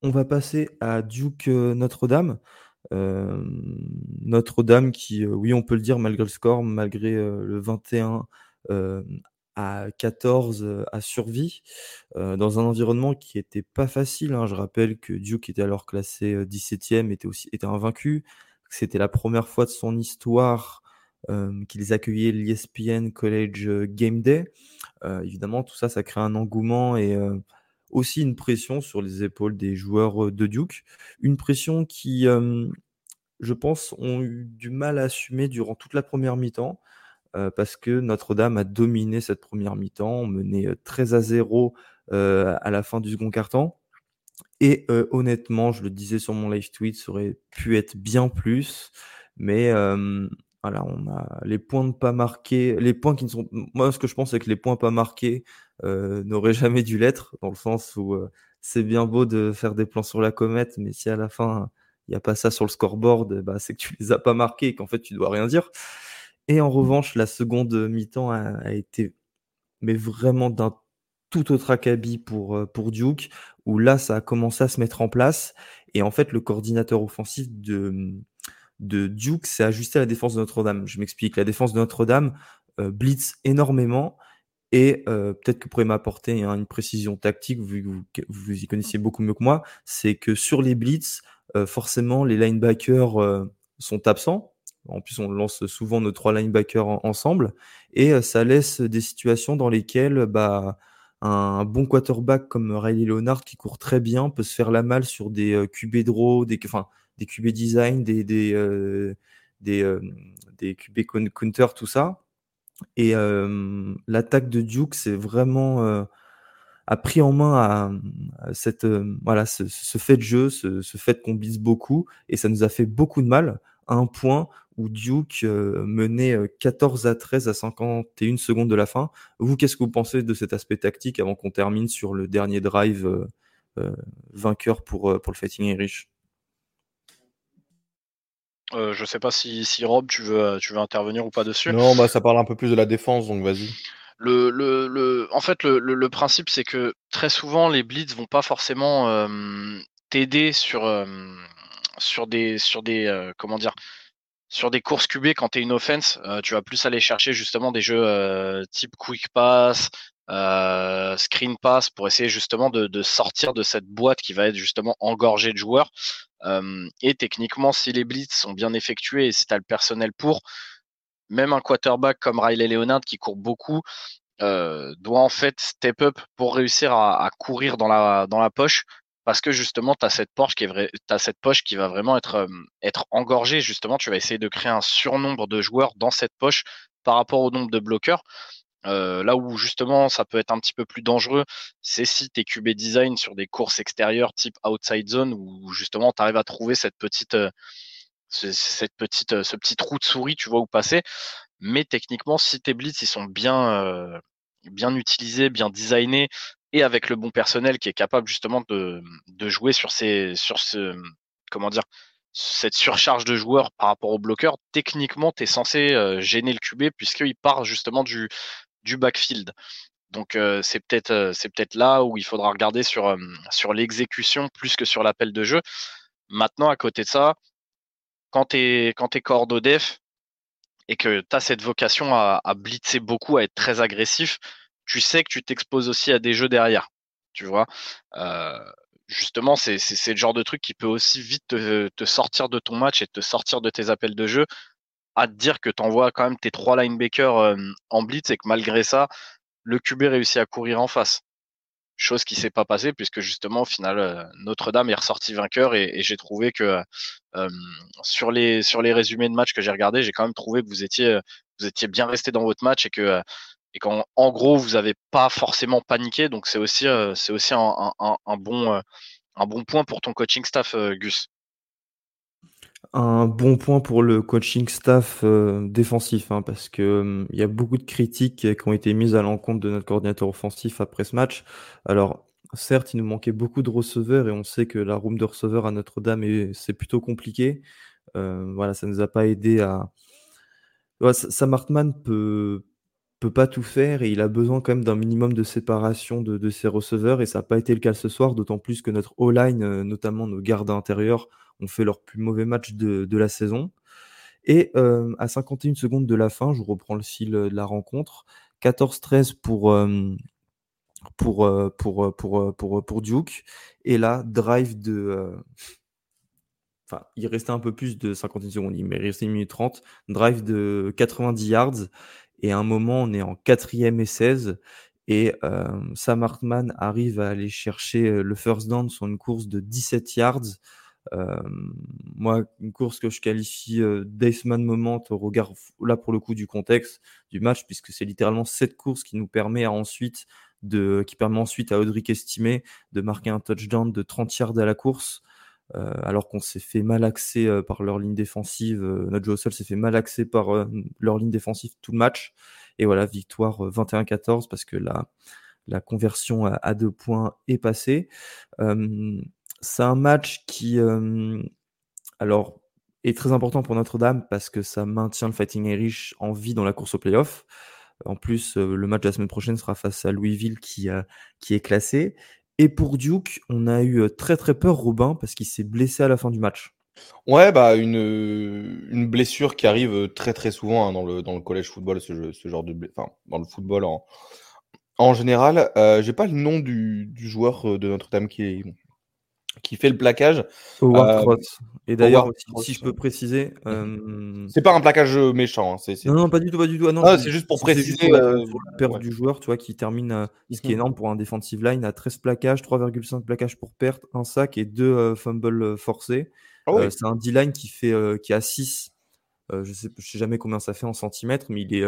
va passer à Duke Notre-Dame. Notre-Dame qui, oui, on peut le dire, malgré le score, malgré le 21 à 14 à survie, dans un environnement qui était pas facile. Hein. Je rappelle que Duke était alors classé 17e, était aussi était invaincu. C'était la première fois de son histoire qu'ils accueillaient l'ESPN College Game Day. évidemment, tout ça, ça crée un engouement et aussi une pression sur les épaules des joueurs de Duke. Une pression qui, je pense, ont eu du mal à assumer durant toute la première mi-temps. Parce que Notre-Dame a dominé cette première mi-temps. Menait 13 à 0 à la fin du second quart-temps. Et honnêtement, je le disais sur mon live tweet, ça aurait pu être bien plus. Mais voilà, on a les points de pas marqués, les points qui ne sont. Moi, ce que je pense, c'est que les points pas marqués n'auraient jamais dû l'être, dans le sens où c'est bien beau de faire des plans sur la comète, mais si à la fin il n'y a pas ça sur le scoreboard, bah, c'est que tu les as pas marqués et qu'en fait tu dois rien dire. Et en revanche, la seconde mi-temps a, été mais vraiment d'un tout autre acabit pour, euh, pour Duke, où là, ça a commencé à se mettre en place. Et en fait, le coordinateur offensif de, de Duke s'est ajusté à la défense de Notre-Dame. Je m'explique. La défense de Notre-Dame euh, blitz énormément. Et euh, peut-être que vous pourrez m'apporter une précision tactique, vu que vous, vous, y connaissiez beaucoup mieux que moi, c'est que sur les blitz, forcément, les linebackers sont absents. En plus, on lance souvent nos trois linebackers ensemble. Et euh, ça laisse des situations dans lesquelles bah, un bon quarterback comme Riley Leonard qui court très bien peut se faire la malle sur des euh, QB draw, des, enfin, des QB design, des, des, euh, des, QB counter, tout ça. Et l'attaque de Duke, c'est vraiment a pris en main à, cette, voilà, ce, fait de jeu, ce, ce fait qu'on bise beaucoup, et ça nous a fait beaucoup de mal. un point où Duke menait 14 à 13 à 51 secondes de la fin. Vous, qu'est-ce que vous pensez de cet aspect tactique avant qu'on termine sur le dernier drive vainqueur pour, pour le Fighting Irish? Euh, je sais pas si, si Rob, tu veux, tu veux intervenir ou pas dessus. Non, bah ça parle un peu plus de la défense, donc vas-y. Le, le, le, en fait, le, le, principe, c'est que très souvent, les blitz vont pas forcément euh, t'aider sur, euh, sur des, sur des, euh, comment dire, sur des courses QB quand tu es une offense. tu vas plus aller chercher justement des jeux type quick pass, screen pass pour essayer justement de, de, sortir de cette boîte qui va être justement engorgée de joueurs. et techniquement, si les blitz sont bien effectués et si tu as le personnel pour, même un quarterback comme Riley Leonard qui court beaucoup euh, doit en fait step up pour réussir à, courir dans la, dans la poche parce que justement tu as cette poche qui est cette poche qui va vraiment être être engorgée justement tu vas essayer de créer un surnombre de joueurs dans cette poche par rapport au nombre de bloqueurs euh, là où justement ça peut être un petit peu plus dangereux, c'est si tu es QB design sur des courses extérieures type outside zone où justement tu arrives à trouver cette petite cette petite, euh, ce petit trou de souris, tu vois où passer. Mais techniquement, si tes blitz ils sont bien, euh, bien utilisés, bien designés et avec le bon personnel qui est capable justement de, de jouer sur ces, sur ce, comment dire, cette surcharge de joueurs par rapport au bloqueur, techniquement, tu es censé euh, gêner le QB puisqu'il part justement du, du backfield. Donc c'est peut-être c'est peut-être là où il faudra regarder sur sur l'exécution plus que sur l'appel de jeu. Maintenant à côté de ça, quand tu es, quand es def et que tu as cette vocation à, blitzer beaucoup, à être très agressif, tu sais que tu t'exposes aussi à des jeux derrière. Tu vois euh, Justement, c'est le genre de truc qui peut aussi vite te, sortir de ton match et te sortir de tes appels de jeu à te dire que tu envoies quand même tes trois linebackers euh, en blitz et que malgré ça, le QB réussit à courir en face. Chose qui s'est pas passée puisque justement au final euh, Notre-Dame est ressorti vainqueur et, j'ai trouvé que euh, sur les sur les résumés de match que j'ai regardé j'ai quand même trouvé que vous étiez vous étiez bien resté dans votre match et que et qu'en en gros vous avez pas forcément paniqué. Donc c'est aussi euh, c'est aussi un, un, un, bon un bon point pour ton coaching staff Gus un bon point pour le coaching staff euh, défensif, hein, parce que hum, il y a beaucoup de critiques qui ont été mises à l'encontre de notre coordinateur offensif après ce match. Alors, certes, il nous manquait beaucoup de receveurs et on sait que la room de receveurs à Notre-Dame c'est plutôt compliqué. Euh, voilà, ça nous a pas aidé à. Sam Hartman peut peut pas tout faire et il a besoin quand même d'un minimum de séparation de, ses receveurs et ça n'a pas été le cas ce soir, d'autant plus que notre O-line, euh, notamment nos gardes intérieurs, ont fait leur plus mauvais match de, la saison. Et euh, à 51 secondes de la fin, je reprends le fil de la rencontre, 14-13 pour, euh, pour, euh, pour, pour, pour, pour, Duke. Et là, drive de... Enfin, il restait un peu plus de 51 secondes, il restait 1 minute 30. Drive de 90 yards. Et à un moment, on est en 4ème et 16. Et Sam Hartman arrive à aller chercher le first down sur une course de 17 yards moi, une course que je qualifie euh, moment au regard, là pour le coup, du contexte du match, puisque c'est littéralement cette course qui nous permet ensuite de, qui permet ensuite à Audric Estimé de marquer un touchdown de 30 yards à la course. alors qu'on s'est fait mal axer par leur ligne défensive, notre jeu au sol s'est fait mal axer par leur ligne défensive tout le match. Et voilà, victoire 21-14 parce que la, la conversion à, à, deux points est passée. C'est un match qui, alors, est très important pour Notre-Dame parce que ça maintient le Fighting Irish en vie dans la course au playoff. En plus, le match de la semaine prochaine sera face à Louisville qui, qui est classé. Et pour Duke, on a eu très très peur, Robin, parce qu'il s'est blessé à la fin du match. Ouais, bah une, une blessure qui arrive très très souvent hein, dans, le, dans le collège football, ce, ce genre de enfin dans le football en, en général. Euh, J'ai pas le nom du, du joueur de Notre-Dame qui est, qui fait le plaquage. Euh, et d'ailleurs, si, je peux préciser. Euh... C'est pas un plaquage méchant. Hein, Non, non, pas du tout, pas du tout. Ah, non, ah, c'est juste pour préciser. Euh, la perte du joueur, tu vois, qui termine, euh, ce qui est mmh. énorme pour un defensive line, à 13 plaquages, 3,5 plaquages pour perte, un sac et deux fumbles forcés. Ah c'est un D-line qui, fait, qui a 6. je sais, je sais jamais combien ça fait en centimètres, mais il est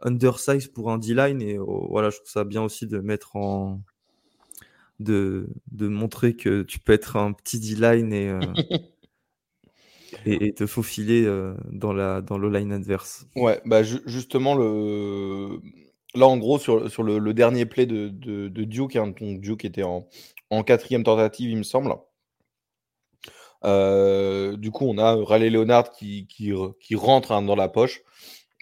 undersize pour un D-line. Et oh, voilà, je trouve ça bien aussi de mettre en de, montrer que tu peux être un petit D-line et. Euh, et, te faufiler dans la dans le line adverse. Ouais, bah justement le là en gros sur, sur le, dernier play de, de, Duke, hein, Duke était en, en quatrième tentative il me semble. du coup, on a Raleigh Leonard qui, qui, qui rentre hein, dans la poche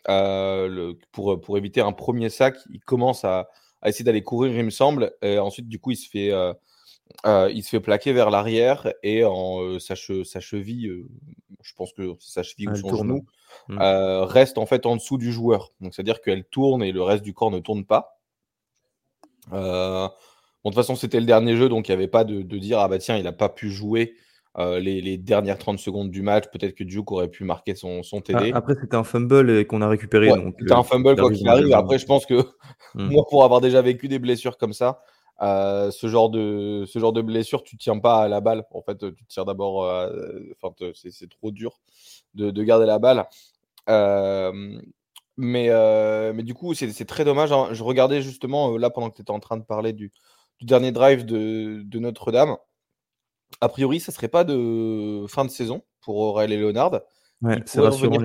le, pour, pour éviter un premier sac. Il commence à, à essayer d'aller courir, il me semble. Et ensuite, du coup, il se fait, euh, il se fait plaquer vers l'arrière et en, euh, sa, cheville, euh, je pense que sa cheville ou son genou, mmh. reste en fait en dessous du joueur. Donc c'est-à-dire qu'elle tourne et le reste du corps ne tourne pas. de toute façon, c'était le dernier jeu, donc il n'y avait pas de, dire ah bah tiens, il n'a pas pu jouer les, dernières 30 secondes du match. Peut-être que Duke aurait pu marquer son, son TD. Après, c'était un fumble et qu'on a récupéré. c'était un fumble quoi qu'il arrive. Après, je pense que mmh. moi, pour avoir déjà vécu des blessures comme ça, euh, ce genre de ce genre de blessure, tu tiens pas à la balle. En fait, tu tires d'abord. Euh, enfin, c'est trop dur de, de, garder la balle. Euh, mais mais du coup, c'est très dommage. Hein. Je regardais justement là pendant que tu étais en train de parler du, du dernier drive de, de Notre-Dame. A priori, ça serait pas de fin de saison pour Aurel et Leonard. c'est rassurant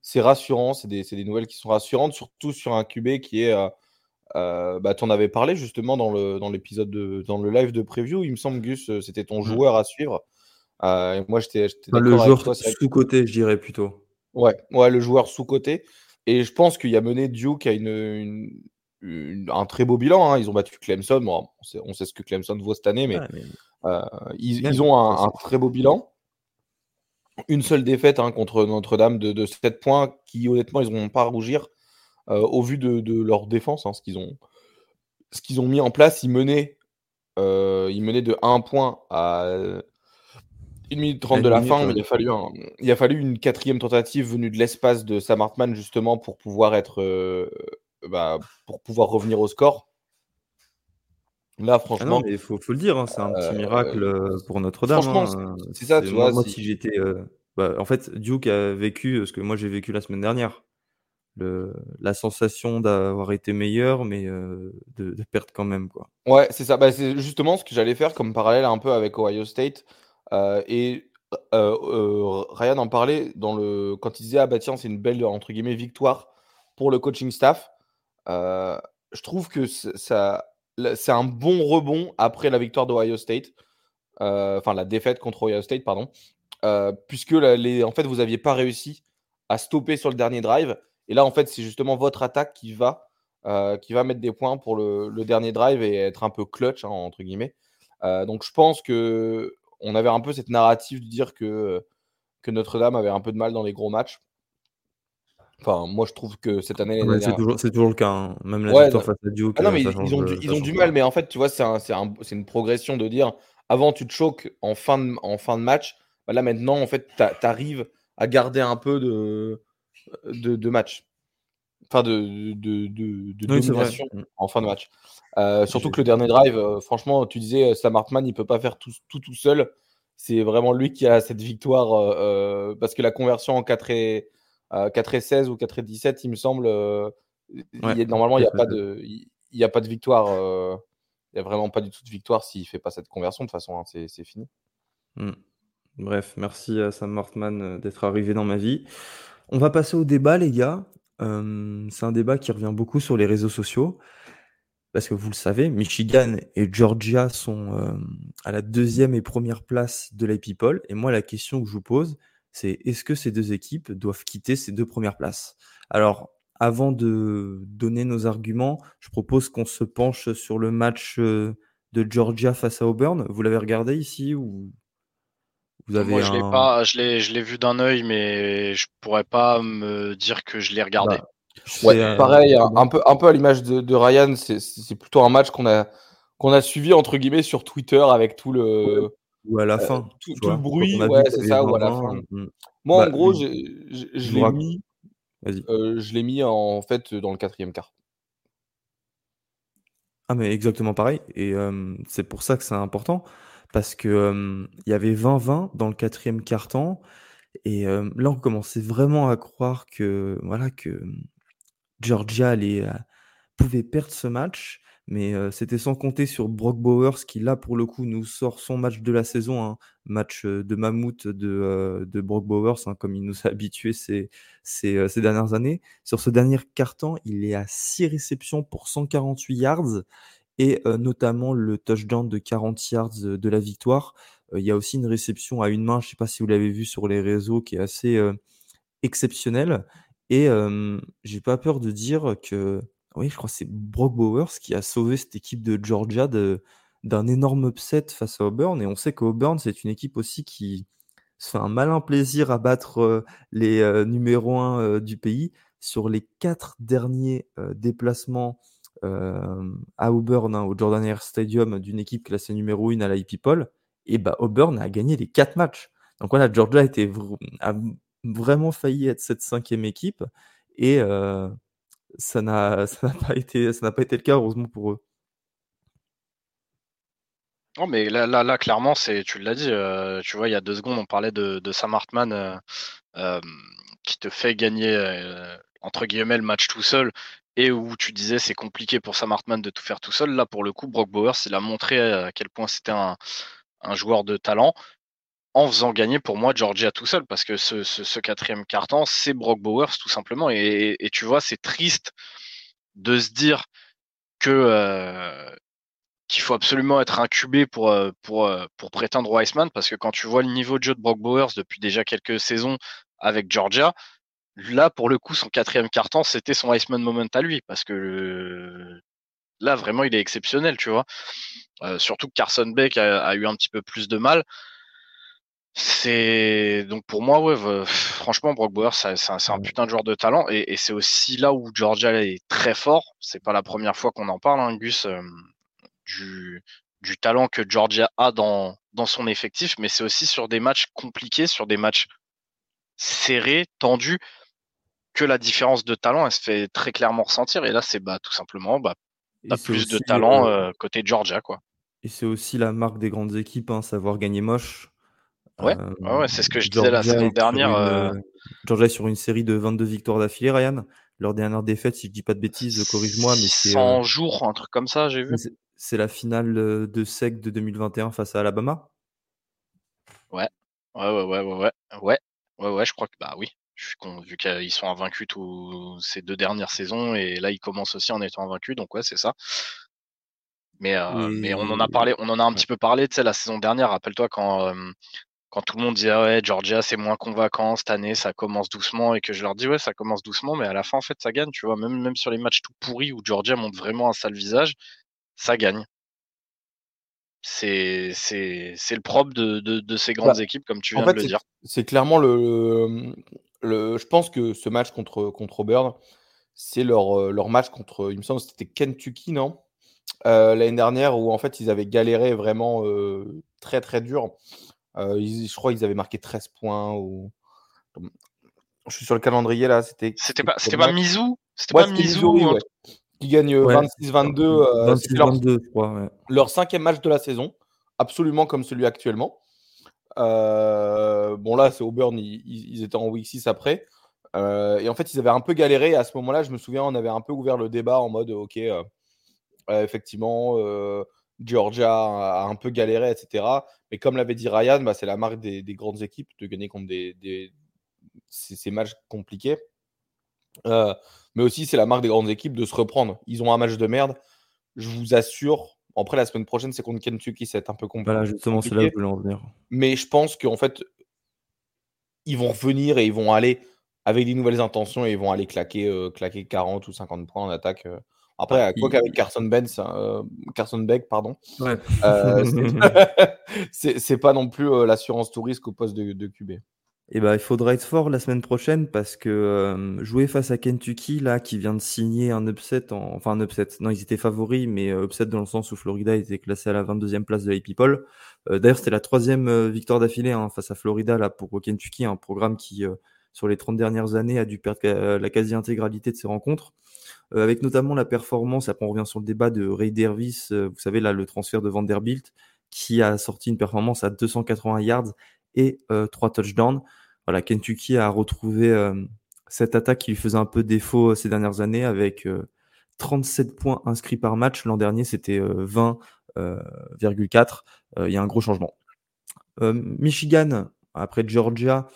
C'est rassurant, c'est des, des, nouvelles qui sont rassurantes, surtout sur un QB qui est euh, bah, tu en avais parlé justement dans, le, dans l'épisode de, dans le live de preview. Il me semble, Gus, euh, c'était ton joueur à suivre. Euh, moi, j'étais, le joueur sous-côté, je dirais plutôt. Ouais, ouais, le joueur sous-côté. Et je pense qu'il y a mené Duke à une, un très beau bilan. Hein. Ils ont battu Clemson. on, sait, ce que Clemson vaut cette année, mais, ils, ont un, très beau bilan. Une seule défaite hein, contre Notre-Dame de, de 7 points qui, honnêtement, ils n'ont pas à rougir. Euh, au vu de, leur défense, hein, ce qu'ils ont, ce qu'ils ont mis en place, ils menaient, euh, ils menaient de 1 point à 1 minute 30 de la fin, mais il a, fallu il a fallu une quatrième tentative venue de l'espace de Sam Hartman justement pour pouvoir être, euh, bah, pour pouvoir revenir au score. Là, ah franchement, il faut, faut, le dire, hein, c'est un petit miracle pour Notre-Dame. Franchement, hein. c'est ça, tu vois. Moi, si j'étais, bah, en fait, Duke a vécu ce que moi j'ai vécu la semaine dernière la sensation d'avoir été meilleur, mais de, perdre quand même. Quoi. Ouais, c'est ça. Bah, c'est justement ce que j'allais faire comme parallèle un peu avec Ohio State. et Ryan en parlait dans le... quand il disait Ah bah tiens, c'est une belle entre guillemets victoire pour le coaching staff. Je trouve que c'est un bon rebond après la victoire d'Ohio State. Enfin, la défaite contre Ohio State, pardon. puisque les... en fait, vous n'aviez pas réussi à stopper sur le dernier drive. Et là, en fait, c'est justement votre attaque qui va, euh, qui va mettre des points pour le, dernier drive et être un peu clutch, hein, entre guillemets. Euh, donc, je pense que on avait un peu cette narrative de dire que, que Notre-Dame avait un peu de mal dans les gros matchs. Enfin, moi, je trouve que cette année. c'est, toujours, le cas. Hein. Même la victoire face à Duke. Ah non, mais ils, ont, du, ils ont du mal. Mais en fait, tu vois, c'est, une progression de dire avant, tu te choques en fin de, en fin de match. Bah là, maintenant, en fait, tu arrives à garder un peu de, de, match. Enfin, de, de, domination mmh. en fin de match. Euh, surtout que le dernier drive, euh, franchement, tu disais, euh, Sam Hartman, il peut pas faire tout tout, tout seul. C'est vraiment lui qui a cette victoire parce que la conversion en 4 et, 4 et 16 ou 4 et 17, il me semble, normalement, il n'y a, pas de, il, a pas de victoire. il n'y a vraiment pas du tout de victoire s'il fait pas cette conversion. De toute façon, hein, c'est fini. Mmh. Bref, merci à Sam Hartman d'être arrivé dans ma vie. On va passer au débat, les gars. c'est un débat qui revient beaucoup sur les réseaux sociaux. Parce que vous le savez, Michigan et Georgia sont à la deuxième et première place de la People. Et moi, la question que je vous pose, c'est est-ce que ces deux équipes doivent quitter ces deux premières places? Alors, avant de donner nos arguments, je propose qu'on se penche sur le match de Georgia face à Auburn. Vous l'avez regardé ici ou moi, je l'ai pas, je l'ai, je l'ai vu d'un œil, mais je pourrais pas me dire que je l'ai regardé. Bah, ouais, euh, pareil, un, peu, un peu à l'image de, Ryan, c'est, plutôt un match qu'on a, qu'on a suivi entre guillemets sur Twitter avec tout le. Ou à la euh, fin. tout, le bruit, ouais, c'est ça, ou à la fin. Mm. Moi, en gros, je, l'ai mis. Euh, je l'ai mis en fait dans le quatrième quart. Ah, mais exactement pareil. Et c'est pour ça que c'est important parce que il y avait 20-20 dans le quatrième quart-temps et là on commençait vraiment à croire que voilà que Georgia allait, pouvait perdre ce match, Mais c'était sans compter sur Brock Bowers qui, là, pour le coup, nous sort son match de la saison, un hein. match de mammouth de, de Brock Bowers, hein, comme il nous a habitués ces, ces, dernières années. Sur ce dernier carton, il est à 6 réceptions pour 148 yards et notamment le touchdown de 40 yards de la victoire. il y a aussi une réception à une main, je ne sais pas si vous l'avez vu sur les réseaux, qui est assez exceptionnelle. Et j'ai pas peur de dire que oui, je crois que c'est Brock Bowers qui a sauvé cette équipe de Georgia d'un énorme upset face à Auburn. Et on sait qu'Auburn, c'est une équipe aussi qui se fait un malin plaisir à battre euh, les euh, numéros 1 euh, du pays. Sur les quatre derniers déplacements à Auburn, hein, au Jordan Air Stadium, d'une équipe classée numéro 1 à la People, et bah, Auburn a gagné les quatre matchs. Donc voilà, Georgia était a vraiment failli être cette cinquième équipe. Et ça n'a pas été le cas heureusement pour eux. Non mais là là, clairement c'est tu l'as dit euh, tu vois il y a deux secondes on parlait de, Sam Hartman euh, euh, qui te fait gagner entre guillemets le match tout seul et où tu disais c'est compliqué pour Sam Hartman de tout faire tout seul là pour le coup Brock Bowers il a montré à quel point c'était un joueur de talent en faisant gagner pour moi Georgia tout seul parce que ce, quatrième carton c'est Brock Bowers tout simplement. Et, tu vois c'est triste de se dire euh, qu'il faut absolument être incubé pour euh, euh, pour prétendre au Iceman parce que quand tu vois le niveau de jeu de Brock Bowers depuis déjà quelques saisons avec Georgia là pour le coup son quatrième carton c'était son Iceman moment à lui parce que là vraiment il est exceptionnel tu vois. Surtout que Carson Beck a eu un petit peu plus de mal c'est donc pour moi, ouais, franchement, Brock Bowers, c'est un, putain de joueur de talent et, c'est aussi là où Georgia est très fort. C'est pas la première fois qu'on en parle, hein, Gus, du, du talent que Georgia a dans, dans son effectif, mais c'est aussi sur des matchs compliqués, sur des matchs serrés, tendus, que la différence de talent, elle se fait très clairement ressentir. Et là, c'est bah, tout simplement, bah, plus de talent côté Georgia, quoi. Et c'est aussi la marque des grandes équipes, hein, savoir gagner moche. Ouais, ouais, c'est ce que je disais la saison dernière. Euh... Georgia est sur une série de 22 victoires d'affilée, Ryan. Leur dernière défaite, si je dis pas de bêtises, corrige-moi, mais c'est. 100 jours, un truc comme ça, j'ai vu. C'est la finale de SEC de 2021 face à Alabama. Ouais, ouais, ouais, ouais, ouais, ouais, ouais, ouais, je crois que bah oui. Je suis con, vu qu'ils sont invaincus tous ces deux dernières saisons et là ils commencent aussi en étant invaincus, donc ouais, c'est ça. Mais, euh, mais on en a parlé, on en a un petit peu parlé, tu sais, la saison dernière. Rappelle-toi quand quand tout le monde dit ah ouais Georgia c'est moins convaincant cette année ça commence doucement et que je leur dis ouais ça commence doucement mais à la fin en fait ça gagne tu vois. Même même sur les matchs tout pourris où Georgia montre vraiment un sale visage ça gagne. C'est le propre de, de, de ces grandes bah, équipes comme tu viens de le dire. c'est clairement le, le je pense que ce match contre contre Auburn c'est leur leur match contre il me semble c'était Kentucky non? Euh, l'année dernière où en fait ils avaient galéré vraiment euh, très très dur euh, je crois qu'ils avaient marqué 13 points. Ou... Je suis sur le calendrier là. C'était c'était pas, c'était pas Mizou C'était pas Mizou Qui gagne 26-22. Euh, leur cinquième match de la saison. Absolument comme celui actuellement. Euh, bon, là, c'est Auburn, ils, ils, étaient en week 6 après. et en fait, ils avaient un peu galéré. À ce moment-là, je me souviens, on avait un peu ouvert le débat en mode OK, effectivement, Georgia a un peu galéré, etc. Mais comme l'avait dit Ryan, bah, c'est la marque des, grandes équipes de gagner contre des, ces, matchs compliqués. Euh, mais aussi, c'est la marque des grandes équipes de se reprendre. Ils ont un match de merde. Je vous assure. Après, la semaine prochaine, c'est contre Kentucky, être un peu compliqué. Voilà, justement, c'est là où je voulais en venir. Mais je pense qu'en fait, ils vont revenir et ils vont aller avec des nouvelles intentions et ils vont aller claquer, euh, claquer 40 ou 50 points en attaque. Euh, après, quoi qu'avec Carson Benz, euh, Carson Beck, pardon, euh, c'est pas non plus euh, l'assurance tout risque au poste de, de QB. Et eh ben, il faudra être fort la semaine prochaine parce que jouer face à Kentucky, là, qui vient de signer un upset, enfin un upset, non, ils étaient favoris, mais upset dans le sens où Florida était classé à la 22e place de la People. D'ailleurs, c'était la troisième victoire d'affilée hein, face à Florida là, pour Kentucky, un programme qui, sur les 30 dernières années, a dû perdre la quasi-intégralité de ses rencontres. Euh, avec notamment la performance, après on revient sur le débat de Ray Dervis, euh, vous savez là le transfert de Vanderbilt, qui a sorti une performance à 280 yards et 3 euh, touchdowns. Voilà, Kentucky a retrouvé cette attaque qui lui faisait un peu défaut ces dernières années avec 37 points inscrits par match. L'an dernier, c'était 20,4. Il y a un gros changement. Michigan, après Georgia,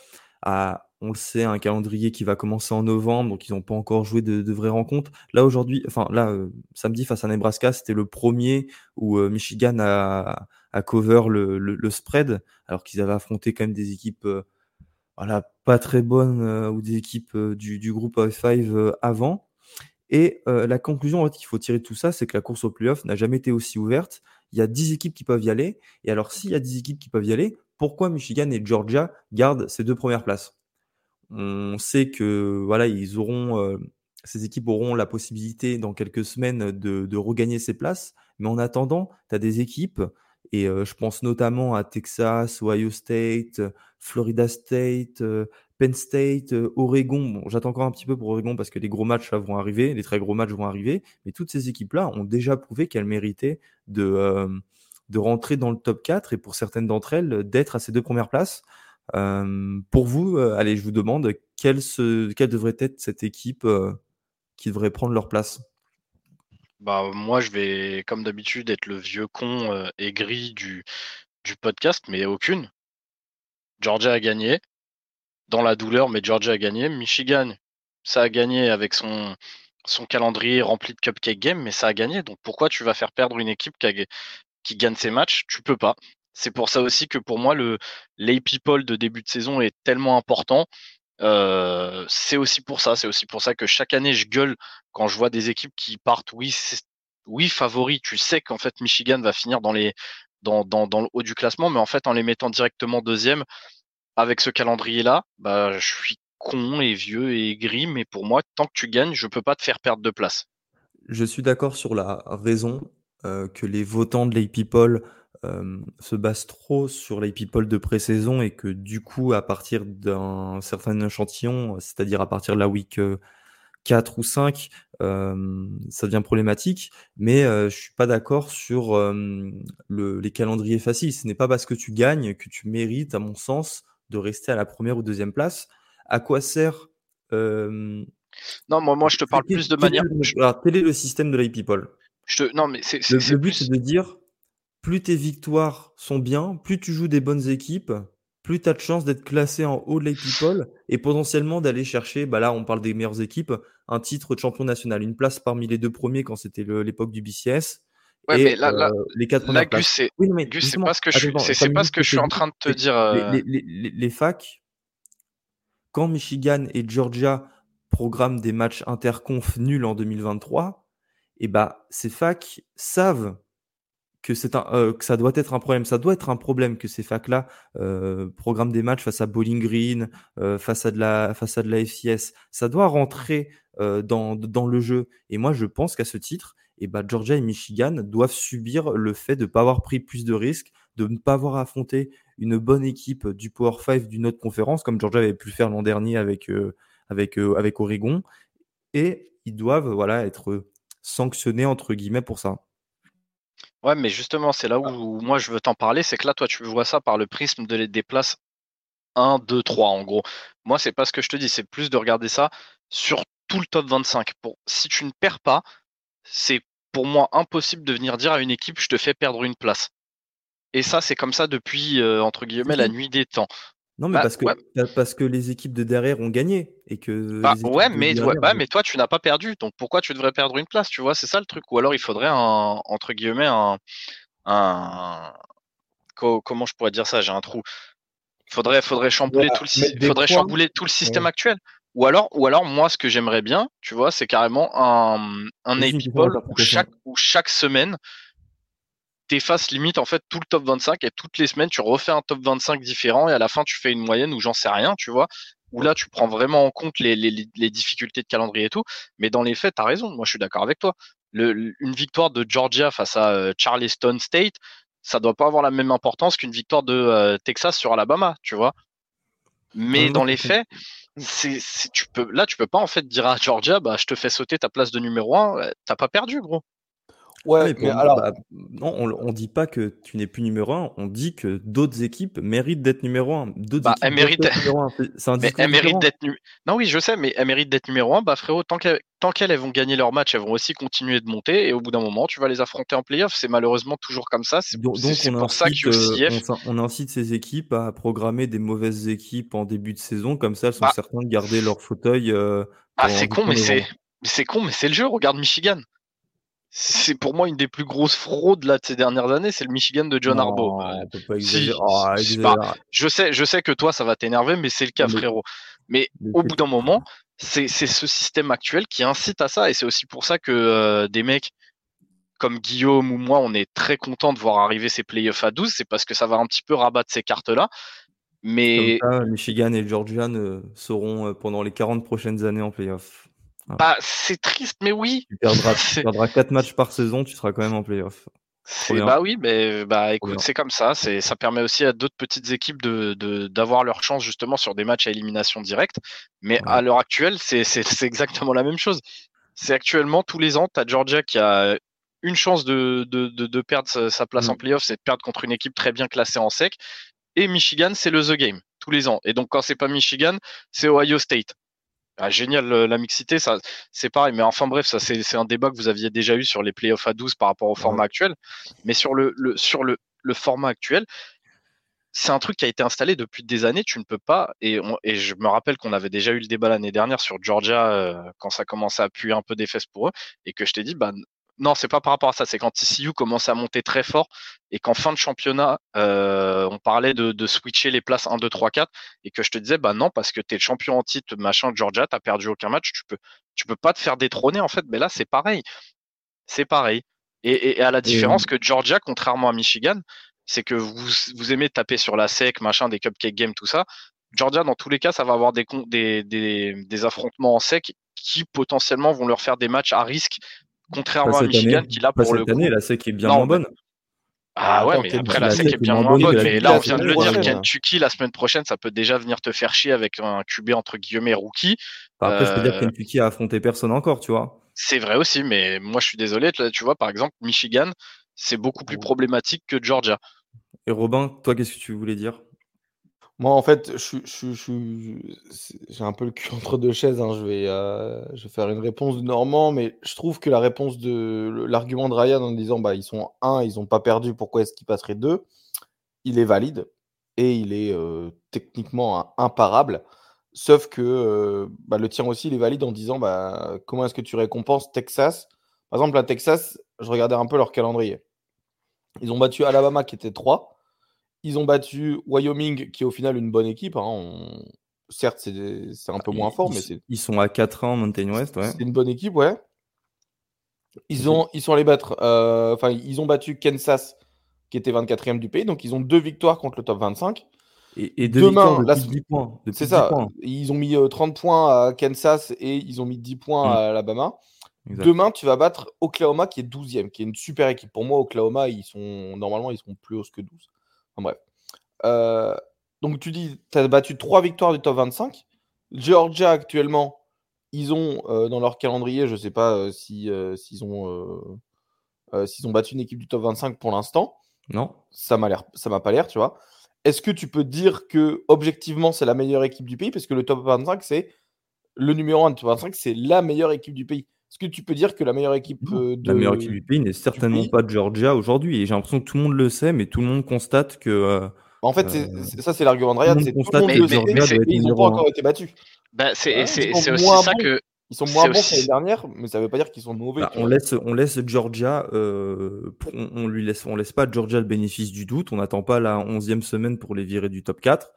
a on le sait, un calendrier qui va commencer en novembre, donc ils n'ont pas encore joué de, vraies rencontres. Là aujourd'hui, enfin là, euh, samedi face à Nebraska, c'était le premier où euh, Michigan a, cover le, spread, alors qu'ils avaient affronté quand même des équipes euh, voilà, pas très bonnes ou des équipes du, groupe of 5 avant. Et la conclusion qu'il faut tirer de tout ça, c'est que la course au playoff n'a jamais été aussi ouverte. Il y a 10 équipes qui peuvent y aller. Et alors, s'il y a 10 équipes qui peuvent y aller, pourquoi Michigan et Georgia gardent ces deux premières places? On sait que voilà, ils auront, euh, ces équipes auront la possibilité dans quelques semaines de, regagner ces places. Mais en attendant, tu as des équipes, et euh, je pense notamment à Texas, Ohio State, Florida State, euh, Penn State, Oregon. Bon, j'attends encore un petit peu pour Oregon parce que les gros matchs vont arriver, les très gros matchs vont arriver. Mais toutes ces équipes-là ont déjà prouvé qu'elles méritaient de, de rentrer dans le top 4 et pour certaines d'entre elles d'être à ces deux premières places pour vous, allez, je vous demande quelle, devrait être cette équipe qui devrait prendre leur place? Bah, moi, je vais, comme d'habitude, être le vieux con aigri du, podcast, mais aucune. Georgia a gagné. Dans la douleur, mais Georgia a gagné. Michigan, ça a gagné avec son, calendrier rempli de cupcake games, mais ça a gagné. Donc pourquoi tu vas faire perdre une équipe qui, qui gagne ses matchs? Tu peux pas. C'est pour ça aussi que pour moi, le lay people de début de saison est tellement important. Euh, c'est aussi pour ça. C'est aussi pour ça que chaque année, je gueule quand je vois des équipes qui partent. Oui, oui, favoris. Tu sais qu'en fait, Michigan va finir dans les le haut du classement, mais en fait, en les mettant directement deuxième, avec ce calendrier-là, bah, je suis con et vieux et gris, mais pour moi, tant que tu gagnes, je peux pas te faire perdre de place. Je suis d'accord sur la raison euh, que les votants de lay people se base trop sur les people de pré-saison et que du coup, à partir d'un certain échantillon, c'est-à-dire à partir de la week 4 ou 5, ça devient problématique. Mais je suis pas d'accord sur les calendriers faciles. Ce n'est pas parce que tu gagnes que tu mérites, à mon sens, de rester à la première ou deuxième place. À quoi sert Non, moi, moi je te parle plus de manière. Alors, quel est le système de la people? Je te... Non, mais c'est le, but, c'est de dire plus tes victoires sont bien, plus tu joues des bonnes équipes, plus tu as de chances d'être classé en haut de people et potentiellement d'aller chercher, bah là on parle des meilleures équipes, un titre de champion national, une place parmi les deux premiers quand c'était l'époque du BCS. Ouais, et mais là, là, les quatre premières Gus, c'est pas ce que je suis, c'est pas ce que je suis en train de te dire. Euh. Les, les, les, facs, quand Michigan et Georgia programment des matchs interconf nuls en 2023, et bah ces facs savent que, c'est un, euh, que ça doit être un problème. Ça doit être un problème que ces facs-là euh, programment des matchs face à Bowling Green, euh, face, à de la, face à de la FCS. Ça doit rentrer dans, dans le jeu. Et moi, je pense qu'à ce titre, eh ben, Georgia et Michigan doivent subir le fait de ne pas avoir pris plus de risques, de ne pas avoir affronté une bonne équipe du Power 5 d'une autre conférence, comme Georgia avait pu le faire l'an dernier avec, avec, avec Oregon. Et ils doivent voilà, être sanctionnés, entre guillemets, pour ça. Ouais, mais justement, c'est là où moi je veux t'en parler, c'est que là, toi, tu vois ça par le prisme de les des places 1, 2, 3, en gros. Moi, c'est pas ce que je te dis, c'est plus de regarder ça sur tout le top 25. Pour, si tu ne perds pas, c'est pour moi impossible de venir dire à une équipe, je te fais perdre une place. Et ça, c'est comme ça depuis, euh, entre guillemets, la nuit des temps. Non, mais bah, parce, que, parce que les équipes de derrière ont gagné. Et que bah, ouais, mais, ouais, mais toi, tu n'as pas perdu. Donc pourquoi tu devrais perdre une place Tu vois, c'est ça le truc. Ou alors il faudrait, un, entre guillemets, un. un... Comment je pourrais dire ça J'ai un trou. Il faudrait, faudrait chambouler, tout, le, faudrait chambouler tout le système actuel. Ou alors, ou alors, moi, ce que j'aimerais bien, tu vois, c'est carrément un, un AP où chaque, où chaque semaine, t'effaces limite en fait tout le top 25 et toutes les semaines tu refais un top 25 différent et à la fin tu fais une moyenne où j'en sais rien, tu vois, où là tu prends vraiment en compte les, les, difficultés de calendrier et tout. Mais dans les faits, tu as raison, moi je suis d'accord avec toi. Le, une victoire de Georgia face à euh, Charleston State, ça doit pas avoir la même importance qu'une victoire de euh, Texas sur Alabama, tu vois. Mais dans les faits, c'est, tu peux, là, tu peux pas en fait dire à Georgia, bah, je te fais sauter ta place de numéro 1, t'as pas perdu, gros. Ouais, mais, alors. Bah, non, on, ne dit pas que tu n'es plus numéro 1, on dit que d'autres équipes méritent d'être numéro 1. D'autres bah, équipes méritent d'être numéro 1. C'est un mais elles méritent d'être Non, oui, je sais, mais elles méritent d'être numéro 1. Bah, frérot, tant qu'elles, tant qu'elles vont gagner leur match, elles vont aussi continuer de monter. Et au bout d'un moment, tu vas les affronter en playoff. C'est malheureusement toujours comme ça. C'est, donc, c'est pour ça que euh, on, incite ces équipes à programmer des mauvaises équipes en début de saison. Comme ça, elles sont bah certaines de garder leur fauteuil. Euh, ah, c'est con, mais c'est, c'est con, mais c'est le jeu. Regarde Michigan c'est pour moi une des plus grosses fraudes là de ces dernières années, c'est le Michigan de John Harbaugh. Oh, je sais, je sais que toi ça va t'énerver, mais c'est le cas, frérot. Mais, au bout d'un moment, c'est ce système actuel qui incite à ça, et c'est aussi pour ça que euh, des mecs comme Guillaume ou moi, on est très content de voir arriver ces playoffs à 12, c'est parce que ça va un petit peu rabattre ces cartes-là. Mais Michigan et Georgia seront euh, pendant les 40 prochaines années en playoffs. Bah, c'est triste, mais oui. Tu perdras, tu perdras 4 matchs par saison, tu seras quand même en playoff. Bah oui, mais bah écoute, c'est comme ça. C'est ça permet aussi à d'autres petites équipes de d'avoir leur chance justement sur des matchs à élimination directe. Mais à l'heure actuelle, c'est exactement la même chose. C'est actuellement tous les ans, tu as Georgia qui a une chance de, de, de, perdre sa, place en mm. playoff, c'est de perdre contre une équipe très bien classée en sec. Et Michigan, c'est le The Game tous les ans. Et donc quand c'est pas Michigan, c'est Ohio State. Ah, génial la mixité, ça c'est pareil. Mais enfin bref, ça c'est un débat que vous aviez déjà eu sur les playoffs à 12 par rapport au format actuel. Mais sur le, sur le, format actuel, c'est un truc qui a été installé depuis des années. Tu ne peux pas. Et, et je me rappelle qu'on avait déjà eu le débat l'année dernière sur Georgia euh, quand ça commençait à appuyer un peu des fesses pour eux et que je t'ai dit, bah non, c'est pas par rapport à ça. C'est quand TCU commence à monter très fort et qu'en fin de championnat, euh, on parlait de, switcher les places 1, 2, 3, 4 et que je te disais, bah non, parce que tu es le champion en titre, machin, Georgia, tu perdu aucun match, tu peux, tu peux pas te faire détrôner en fait. Mais là, c'est pareil. C'est pareil. Et, à la différence que Georgia, contrairement à Michigan, c'est que vous, vous aimez taper sur la sec, machin, des cupcake games, tout ça. Georgia, dans tous les cas, ça va avoir des, des, des, des affrontements en sec qui potentiellement vont leur faire des matchs à risque Contrairement à Michigan, qui là pour le année, la SEC est bien moins bonne. Ah ouais, mais après la SEC est bien moins bonne. Mais là, on vient de le dire, Kentucky, la semaine prochaine, ça peut déjà venir te faire chier avec un QB entre guillemets rookie. Après, je peux dire que euh, Kentucky a affronté personne encore, tu vois. C'est vrai aussi, mais moi, je suis désolé. Tu vois, par exemple, Michigan, c'est beaucoup plus problématique que Georgia. Et Robin, toi, qu'est-ce que tu voulais dire? Moi, en fait, j'ai un peu le cul entre deux chaises. Hein. Je, vais, euh, je vais faire une réponse de Normand, mais je trouve que la réponse de l'argument de Ryan en disant bah, ils sont un, ils n'ont pas perdu, pourquoi est-ce qu'ils passeraient deux? Il est valide et il est euh, techniquement imparable. Sauf que euh, bah, le tien aussi, il est valide en disant bah, comment est-ce que tu récompenses Texas? Par exemple, à Texas, je regardais un peu leur calendrier. Ils ont battu Alabama qui était 3. Ils ont battu Wyoming, qui est au final une bonne équipe. Hein. Certes, c'est un peu moins fort, mais c'est. Ils sont à 4 ans, Mountain West, ouais. C'est une bonne équipe, ouais. Ils, ont, ils sont allés battre. Euh, enfin, ils ont battu Kansas, qui était 24e du pays. Donc, ils ont deux victoires contre le top 25. Et, deux Demain, 10 points. C'est ça. Ils ont mis 30 euh, points à Kansas et ils ont mis 10 points mm. à Alabama. Demain, tu vas battre Oklahoma, qui est 12e, qui est une super équipe. Pour moi, Oklahoma, ils sont normalement, ils seront plus hauts que 12 bref. Euh, donc tu dis, tu as battu trois victoires du top 25. Georgia actuellement, ils ont euh, dans leur calendrier, je ne sais pas euh, si, s'ils ont, s'ils ont battu une équipe du top 25 pour l'instant. Non. Ça m'a l'air, ça m'a pas l'air, tu vois. Est-ce que tu peux dire que objectivement c'est la meilleure équipe du pays? Parce que le top 25 c'est le numéro 1 du top 25 c'est la meilleure équipe du pays. Est-ce que tu peux dire que la meilleure équipe de... La meilleure équipe du pays n'est certainement pas Georgia aujourd'hui. Et j'ai l'impression que tout le monde le sait, mais tout le monde constate que. Euh, en fait, euh, ça, c'est l'argument de Ryan. Tout, le monde le sait, mais ils n'ont pas encore été battus. Bah, c'est aussi ça que. Ils sont moins bons que l'année dernière, mais ça ne veut pas dire qu'ils sont mauvais. Bah, on, laisse, on laisse Georgia, euh, on, on, lui laisse, on laisse pas Georgia le bénéfice du doute. On n'attend pas la 11e semaine pour les virer du top 4.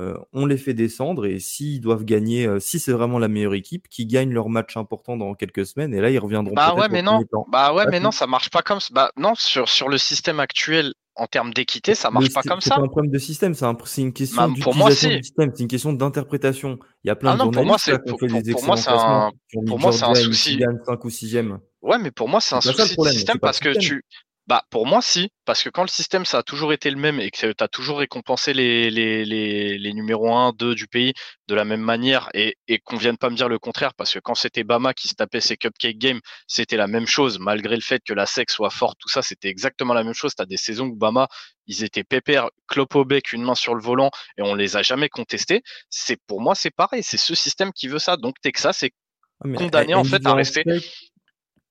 Euh, on les fait descendre et s'ils doivent gagner, euh, si c'est vraiment la meilleure équipe, qui gagnent leur match important dans quelques semaines et là ils reviendront. Bah ouais, mais non. Bah ouais, mais non, ça marche pas comme ça. Bah non, sur, sur le système actuel en termes d'équité, ça marche pas comme ça. C'est un problème de système, c'est une question bah, pour moi, système, c'est une question d'interprétation. Il y a plein ah de pour moi, c'est pour, pour, moi c'est un, pour moi c'est un souci. 5 ou 6 Ouais, mais pour moi c'est un souci de système parce que tu Bah, pour moi, si. Parce que quand le système, ça a toujours été le même et que tu as toujours récompensé les, les, les, les numéros 1, 2 du pays de la même manière et, et qu'on vienne pas me dire le contraire, parce que quand c'était Bama qui se tapait ses cupcake games, c'était la même chose, malgré le fait que la SEC soit forte, tout ça, c'était exactement la même chose. Tu as des saisons où Bama, ils étaient pépères, clope au bec, une main sur le volant et on les a jamais contestés. C'est Pour moi, c'est pareil. C'est ce système qui veut ça. Donc Texas est ah, condamné en fait à rester.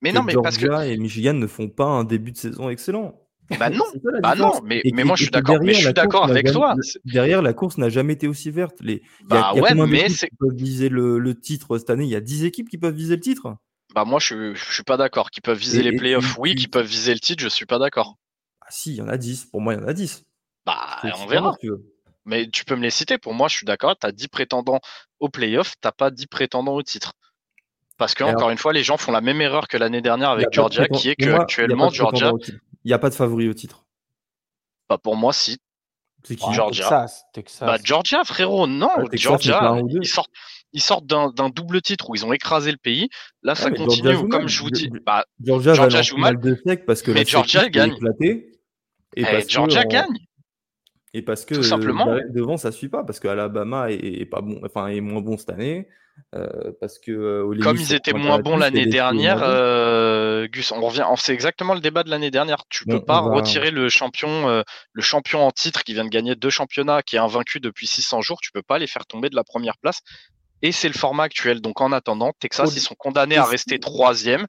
Mais non, mais parce que et Michigan ne font pas un début de saison excellent. Bah non, bah non, mais, mais moi je suis d'accord, mais je suis d'accord avec toi. Derrière, la course n'a jamais été aussi verte. Les, bah y a, ouais, mais c'est. peuvent viser le, le, titre cette année? Il y a 10 équipes qui peuvent viser le titre? Bah moi je, je suis pas d'accord. Qui peuvent viser les playoffs, oui. Qui peuvent viser le titre, je suis pas d'accord. Ah si, il y en a 10. Pour moi, il y en a 10. Bah on verra. Mais tu peux me les citer. Pour moi, je suis d'accord. Tu as 10 prétendants au playoff, t'as pas 10 prétendants au titre. Parce que, encore une fois, les gens font la même erreur que l'année dernière avec Georgia, qui est que actuellement, Georgia. Il n'y a pas de favori au titre. Bah, pour moi, si. C'est qui? Georgia. Texas, Bah, Georgia, frérot, non. Georgia, ils sortent, ils sortent d'un double titre où ils ont écrasé le pays. Là, ça continue. Comme je vous dis, bah, Georgia, Georgia joue mal. De sec parce que mais Georgia gagne. et, eh, Georgia gagne. Et parce que Tout simplement. devant, ça suit pas. Parce que Alabama est, pas bon, enfin, est moins bon cette année. Euh, parce que euh, comme ils étaient moins bons l'année dernière, euh, Gus, on revient, c'est exactement le débat de l'année dernière. Tu peux pas retirer le champion, le champion en titre qui vient de gagner deux championnats, qui est invaincu depuis 600 jours. Tu peux pas les faire tomber de la première place. Et c'est le format actuel. Donc en attendant, Texas, ils sont condamnés à rester troisième.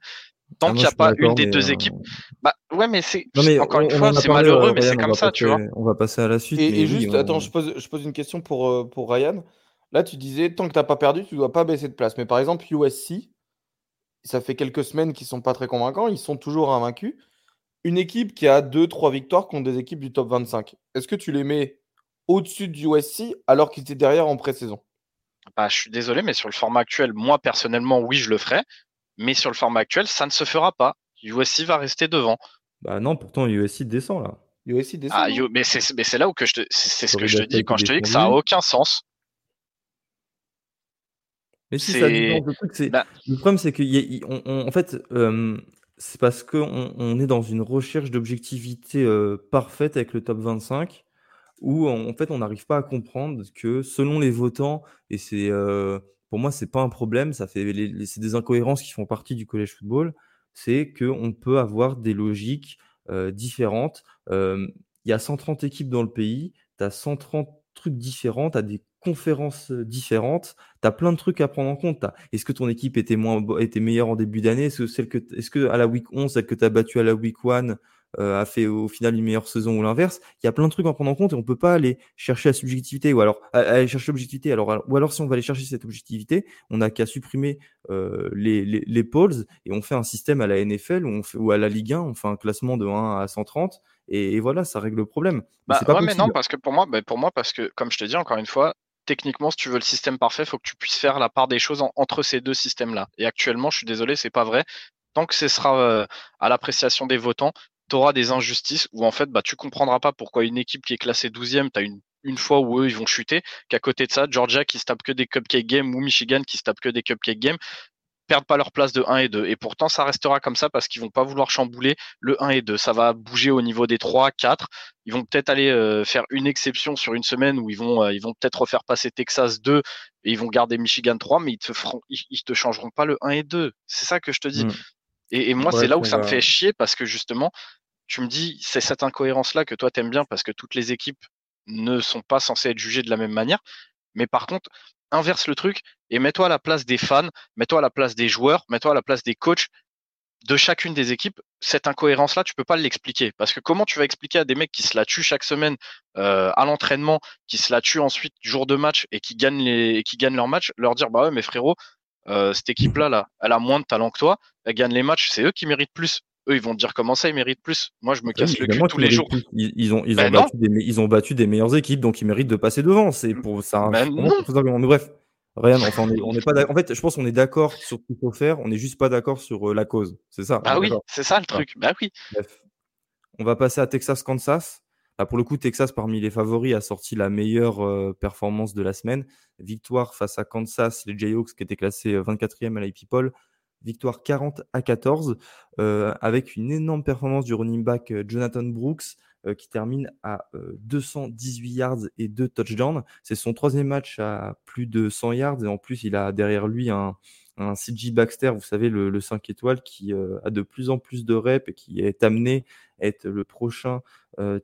Tant ah, qu'il n'y a pas une des deux équipes. Bah ouais, mais c'est encore une fois, c'est malheureux, mais c'est comme ça, tu vois. On va passer à la suite. Et, juste, attends, je pose, je pose une question pour, pour Ryan. Là, tu disais, tant que tu n'as pas perdu, tu ne dois pas baisser de place. Mais par exemple, USC, ça fait quelques semaines qu'ils ne sont pas très convaincants. Ils sont toujours invaincus. Une équipe qui a 2-3 victoires contre des équipes du top 25. Est-ce que tu les mets au-dessus du USC alors qu'ils étaient derrière en pré-saison? Bah, Je suis désolé, mais sur le format actuel, moi personnellement, oui, je le ferai. Mais sur le format actuel, ça ne se fera pas. USC va rester devant. Bah non, pourtant USC descend là. USC descend. Ah, mais c'est là où que je c'est ce que je te dis quand je te dis que ça n'a aucun sens. Mais si ça le truc, c'est bah le problème, c'est qu'en en fait, c'est parce qu'on on est dans une recherche d'objectivité parfaite avec le top 25, où en fait, on n'arrive pas à comprendre que selon les votants, et c'est pour moi, c'est pas un problème, ça fait c'est des incohérences qui font partie du collège football, c'est qu'on peut avoir des logiques différentes. Il y a 130 équipes dans le pays, tu as 130 trucs différents, tu as des conférences différentes, tu as plein de trucs à prendre en compte. Est-ce que ton équipe était, moins, était meilleure en début d'année? Est-ce que, celle que, est-ce que à la week 11, celle que tu as battue à la week 1 a fait au final une meilleure saison ou l'inverse? Il y a plein de trucs à prendre en compte et on peut pas aller chercher la subjectivité ou alors aller chercher l'objectivité. Alors, ou alors si on va aller chercher cette objectivité, on n'a qu'à supprimer les, les, les, polls et on fait un système à la NFL ou, on fait, ou à la Ligue 1, on fait un classement de 1 à 130 et, voilà, ça règle le problème. Bah, mais mais non, parce que pour moi, bah, pour moi, parce que comme je te dis encore une fois, techniquement, si tu veux le système parfait, il faut que tu puisses faire la part des choses entre ces deux systèmes-là. Et actuellement, je suis désolé, c'est pas vrai. Tant que ce sera euh, à l'appréciation des votants, tu auras des injustices où en fait, bah, tu comprendras pas pourquoi une équipe qui est classée 12e, tu as une, fois où eux, ils vont chuter, qu'à côté de ça, Georgia qui se tape que des cupcake games ou Michigan qui se tape que des cupcake games, perdent pas leur place de 1 et 2. Et pourtant, ça restera comme ça parce qu'ils vont pas vouloir chambouler le 1 et 2. Ça va bouger au niveau des 3, 4. Ils vont peut-être aller euh, faire une exception sur une semaine où ils vont, euh, ils vont peut-être refaire passer Texas 2 et ils vont garder Michigan 3, mais ils te feront, ils, te changeront pas le 1 et 2. C'est ça que je te dis. Mm. Et, moi, c'est là où ça me fait chier parce que justement, tu me dis, c'est cette incohérence-là que toi t'aimes bien parce que toutes les équipes ne sont pas censées être jugées de la même manière. Mais par contre, inverse le truc et mets-toi à la place des fans, mets-toi à la place des joueurs, mets-toi à la place des coachs de chacune des équipes. Cette incohérence-là, tu peux pas l'expliquer. Parce que comment tu vas expliquer à des mecs qui se la tuent chaque semaine euh, à l'entraînement, qui se la tuent ensuite jour de match et qui gagnent, les, qui gagnent leur match, leur dire bah ouais mais frérot, euh, cette équipe-là, là, elle a moins de talent que toi, elle gagne les matchs, c'est eux qui méritent plus eux, ils vont te dire comment ça, ils méritent plus. Moi, je me casse le cul tous les jours. Ils, ont, ils, ben ont battu des, ils ont battu des meilleures équipes, donc ils méritent de passer devant. C'est pour ça. Ben mais bref, rien. Enfin, on est, pas. En fait, je pense qu'on est d'accord sur ce qu'il faut faire. On n'est juste pas d'accord sur euh, la cause. C'est ça? Ah oui, c'est ça le truc. Bah oui. Bref. On va passer à Texas-Kansas. Là, pour le coup, Texas, parmi les favoris, a sorti la meilleure euh, performance de la semaine. Victoire face à Kansas, les Jayhawks qui étaient classés 24e euh, à l'IP Poll. victoire 40 à 14, avec une énorme performance du running back Jonathan Brooks, qui termine à 218 yards et 2 touchdowns. C'est son troisième match à plus de 100 yards, et en plus, il a derrière lui un, CG Baxter, vous savez, le, 5 étoiles, qui a de plus en plus de reps et qui est amené à être le prochain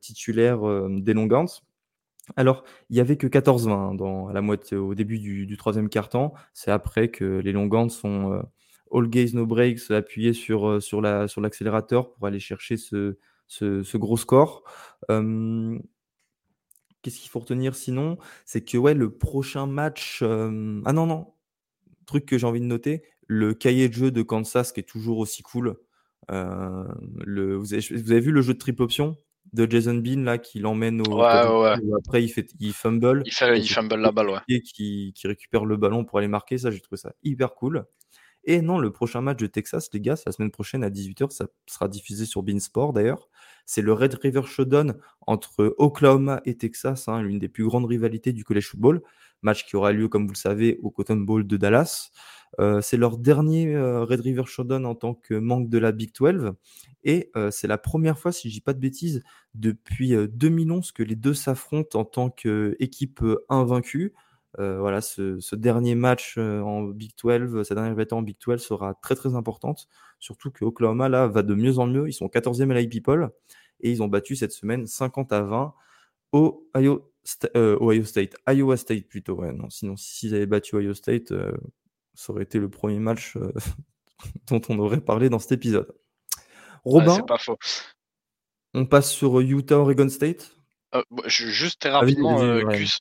titulaire des Longhorns. Alors, il y avait que 14-20 hein, dans, la moitié, au début du, troisième quart-temps. C'est après que les Longhorns sont euh, all gaze no breaks, appuyés sur, euh, sur l'accélérateur pour aller chercher ce, ce, gros score. qu'est-ce qu'il faut retenir sinon? C'est que ouais, le prochain match. ah non, non, truc que j'ai envie de noter, le cahier de jeu de Kansas qui est toujours aussi cool. Euh, le, vous, avez, vous, avez, vu le jeu de triple option de Jason Bean là qui l'emmène au après il fait il fumble il, fait, il fumble la balle ouais. et qui, qui, récupère le ballon pour aller marquer ça j'ai trouvé ça hyper cool et non le prochain match de Texas les gars c'est la semaine prochaine à 18h ça sera diffusé sur Beansport d'ailleurs c'est le Red River Showdown entre Oklahoma et Texas hein, l'une des plus grandes rivalités du college football match qui aura lieu comme vous le savez au Cotton Bowl de Dallas euh, c'est leur dernier euh, Red River Showdown en tant que manque de la Big 12. Et euh, c'est la première fois, si je dis pas de bêtises, depuis 2011 que les deux s'affrontent en tant qu'équipe invaincue. Voilà, ce, dernier match en Big 12, cette dernière bataille en Big 12 sera très très importante. Surtout que Oklahoma là va de mieux en mieux. Ils sont 14e à l'IP-Poll et ils ont battu cette semaine 50 à 20 au Ohio, State, Iowa State plutôt. Ouais, non, sinon s'ils avaient battu Ohio State, ça aurait été le premier match euh, dont on aurait parlé dans cet épisode. Robin, pas faux. On passe sur Utah Oregon State. Euh, juste très rapidement, euh, Gus,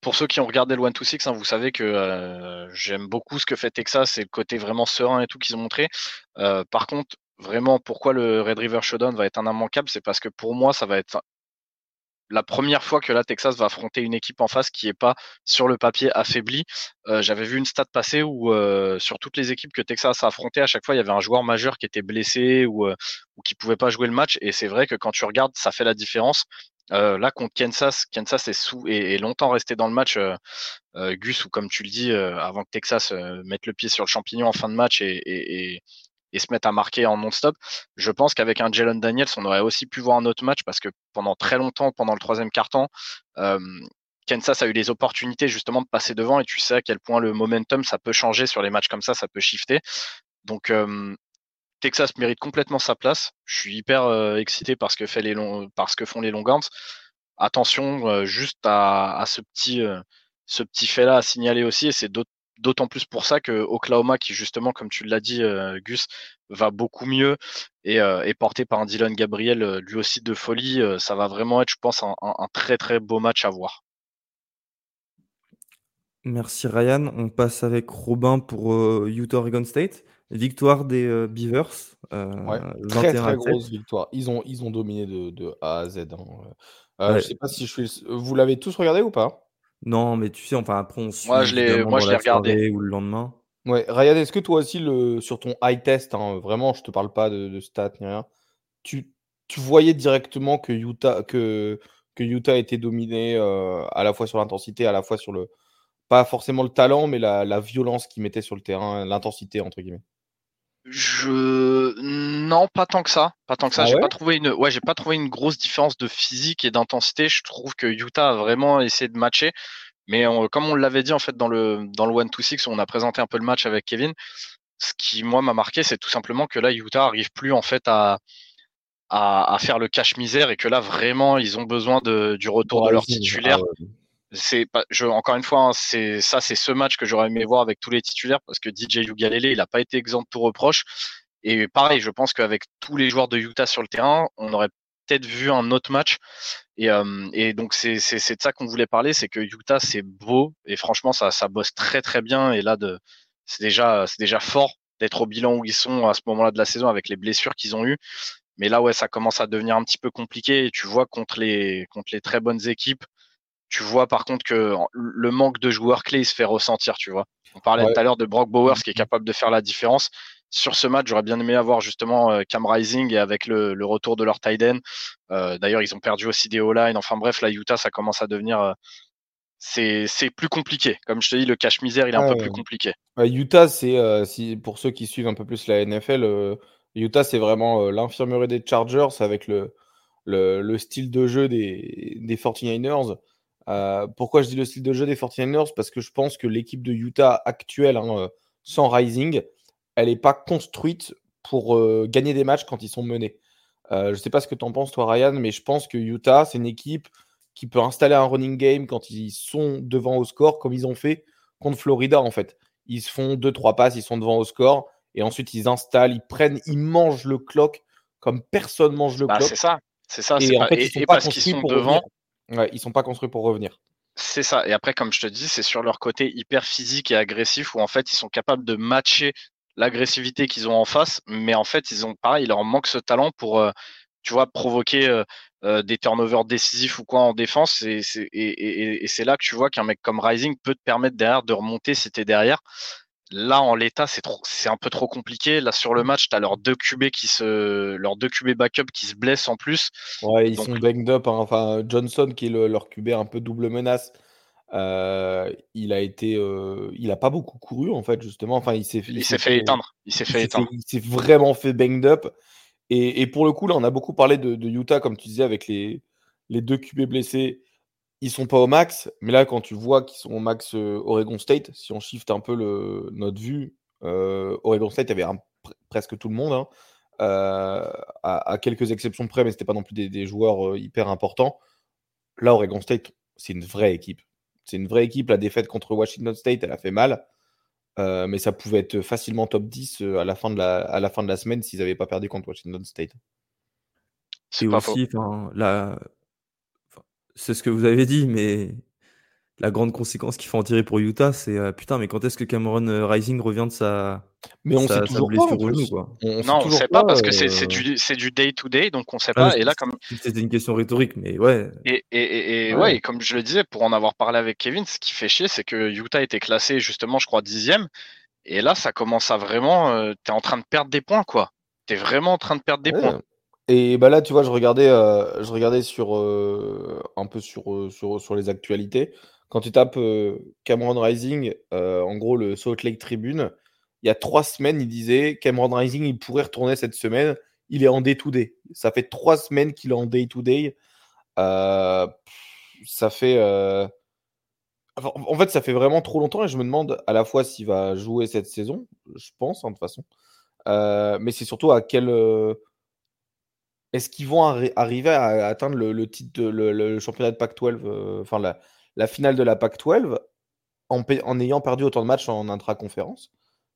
pour ceux qui ont regardé le 1-2-6, hein, vous savez que j'aime beaucoup ce que fait Texas et le côté vraiment serein et tout qu'ils ont montré. par contre, vraiment, pourquoi le Red River Showdown va être un immanquable, c'est parce que pour moi, ça va être la première fois que la Texas va affronter une équipe en face qui n'est pas sur le papier affaiblie. Euh, j'avais vu une stat passer où euh, sur toutes les équipes que Texas a affrontées, à chaque fois il y avait un joueur majeur qui était blessé ou, euh, ou qui pouvait pas jouer le match. Et c'est vrai que quand tu regardes, ça fait la différence. là contre Kansas, Kansas est, sous, et longtemps resté dans le match. Gus ou comme tu le dis, avant que Texas mette le pied sur le champignon en fin de match et se mettre à marquer en non-stop. Je pense qu'avec un Jalen Daniels, on aurait aussi pu voir un autre match parce que pendant très longtemps, pendant le troisième quart-temps, Kansas a eu les opportunités justement de passer devant et tu sais à quel point le momentum ça peut changer sur les matchs comme ça, ça peut shifter. Donc Texas mérite complètement sa place. Je suis hyper excité par ce que que font les Longhorns. Attention juste à, ce petit ce petit fait là à signaler aussi et c'est d'autres d'autant plus pour ça que Oklahoma, qui justement, comme tu l'as dit, euh, Gus, va beaucoup mieux et euh, est porté par un Dylan Gabriel, euh, lui aussi de folie. ça va vraiment être, je pense, un, très très beau match à voir. Merci Ryan. On passe avec Robin pour Utah Oregon State. Victoire des Beavers. Ouais, très très grosse victoire. Ils ont, ils ont dominé de, A à Z. Hein. Je sais pas si je suis. Vous l'avez tous regardé ou pas? Non, mais tu sais, enfin, après, on Moi, je l'ai, moi, je l'ai regardé. Ou le lendemain. Ouais, Ryan, est-ce que toi aussi, le, sur ton high test, hein, vraiment, je te parle pas de, stats ni rien, tu, tu, voyais directement que Utah, que, que Utah était dominé euh, à la fois sur l'intensité, à la fois sur le. Pas forcément le talent, mais la, la violence qu'il mettait sur le terrain, l'intensité, entre guillemets? Je non, pas tant que ça. Pas tant que ça. Ah j'ai pas trouvé une. Ouais, j'ai pas trouvé une grosse différence de physique et d'intensité. Je trouve que Utah a vraiment essayé de matcher. Mais comme on l'avait dit en fait dans le dans le one to six, on a présenté un peu le match avec Kevin. Ce qui moi m'a marqué, c'est tout simplement que là Utah arrive plus en fait à à, faire le cache misère et que là vraiment ils ont besoin de, du retour de leur titulaire. Ah c'est je, encore une fois, hein, c'est ça, c'est ce match que j'aurais aimé voir avec tous les titulaires parce que DJ Ugalele, il n'a pas été exempt de tout reproche. Et pareil, je pense qu'avec tous les joueurs de Utah sur le terrain, on aurait peut-être vu un autre match. Et, euh, et donc c'est c'est de ça qu'on voulait parler, c'est que Utah c'est beau et franchement ça ça bosse très très bien. Et là de c'est déjà c'est déjà fort d'être au bilan où ils sont à ce moment-là de la saison avec les blessures qu'ils ont eues. Mais là ouais ça commence à devenir un petit peu compliqué. Et tu vois contre les contre les très bonnes équipes tu vois par contre que le manque de joueurs clés il se fait ressentir, tu vois. On parlait tout à l'heure de Brock Bowers qui est capable de faire la différence. Sur ce match, j'aurais bien aimé avoir justement euh, Cam Rising et avec le, retour de leur tight end. Euh, d'ailleurs, ils ont perdu aussi des O-line. Enfin bref, la Utah, ça commence à devenir, euh, c'est plus compliqué. Comme je te dis, le cache-misère, il est un peu plus compliqué. Utah, c'est si, pour ceux qui suivent un peu plus la NFL, Utah, c'est vraiment l'infirmerie des Chargers avec le, le, style de jeu des, des 49ers. Pourquoi je dis le style de jeu des 49ers Parce que je pense que l'équipe de Utah actuelle, hein, sans Rising, elle n'est pas construite pour gagner des matchs quand ils sont menés. je ne sais pas ce que tu en penses, toi, Ryan, mais je pense que Utah, c'est une équipe qui peut installer un running game quand ils sont devant au score, comme ils ont fait contre Florida en fait. Ils se font deux trois passes, ils sont devant au score, et ensuite ils installent, ils prennent, ils mangent le clock comme personne mange le bah, clock. C'est ça, c'est ça. Et, en fait, ils sont pas parce qu'ils sont devant. Ouais, ils sont pas construits pour revenir. C'est ça. Et après, comme je te dis, c'est sur leur côté hyper physique et agressif où en fait ils sont capables de matcher l'agressivité qu'ils ont en face, mais en fait ils ont pareil, il leur manque ce talent pour, euh, tu vois, provoquer euh, euh, des turnovers décisifs ou quoi en défense. Et, et, c'est là que tu vois qu'un mec comme Rising peut te permettre derrière de remonter si t'es derrière. Là, en l'état, c'est trop, c'est un peu trop compliqué. Là, sur le match, tu as leurs deux QB qui se, leurs deux QB backup qui se blessent en plus. Ouais, ils sont banged up. Hein. Enfin, Johnson, qui est leur QB un peu double menace, euh, il a été, euh, il a pas beaucoup couru en fait, justement. Enfin, il s'est, il, s'est fait, éteindre. Il s'est fait éteindre. il s'est vraiment fait banged up. Et, pour le coup, là, on a beaucoup parlé de, Utah, comme tu disais, avec les, les deux QB blessés. Ils sont pas au max, mais là, quand tu vois qu'ils sont au max euh, Oregon State, si on shift un peu le, notre vue, euh, Oregon State avait presque tout le monde, hein, euh, à, quelques exceptions près, mais c'était pas non plus des, joueurs hyper importants. Là, Oregon State, c'est une vraie équipe. C'est une vraie équipe. La défaite contre Washington State, elle a fait mal. Euh, mais ça pouvait être facilement top 10 euh, à la fin de la, à la, fin de la semaine s'ils n'avaient pas perdu contre Washington State. C'est aussi, la... c'est ce que vous avez dit, mais la grande conséquence qu'il faut en tirer pour Utah, c'est euh, putain, mais quand est-ce que Cameron Rising revient de sa, mais on sait toujours pas, quoi. non, on sait pas, parce que c'est du du day to day, donc on sait pas. Et là, comme c'était une question rhétorique, mais ouais. Et, et, et ouais. comme je le disais, pour en avoir parlé avec Kevin, ce qui fait chier, c'est que Utah était classé justement, je crois dixième, et là, ça commence à vraiment, euh, t'es en train de perdre des points, quoi. T'es vraiment en train de perdre des points. Et bah là, tu vois, je regardais, euh, je regardais sur un peu sur, sur sur les actualités. Quand tu tapes Cameron Rising, en gros, le Salt Lake Tribune, il y a trois semaines, il disait Cameron Rising, il pourrait retourner cette semaine. Il est en day-to-day. Ça fait trois semaines qu'il est en day-to-day. ça fait. en fait, ça fait vraiment trop longtemps et je me demande à la fois s'il va jouer cette saison, je pense, hein, de toute façon. mais c'est surtout à quel. Est-ce qu'ils vont arriver à atteindre le, titre, le, championnat de Pac-12, enfin la, finale de la PAC-12 en, ayant perdu autant de matchs en intra-conférence?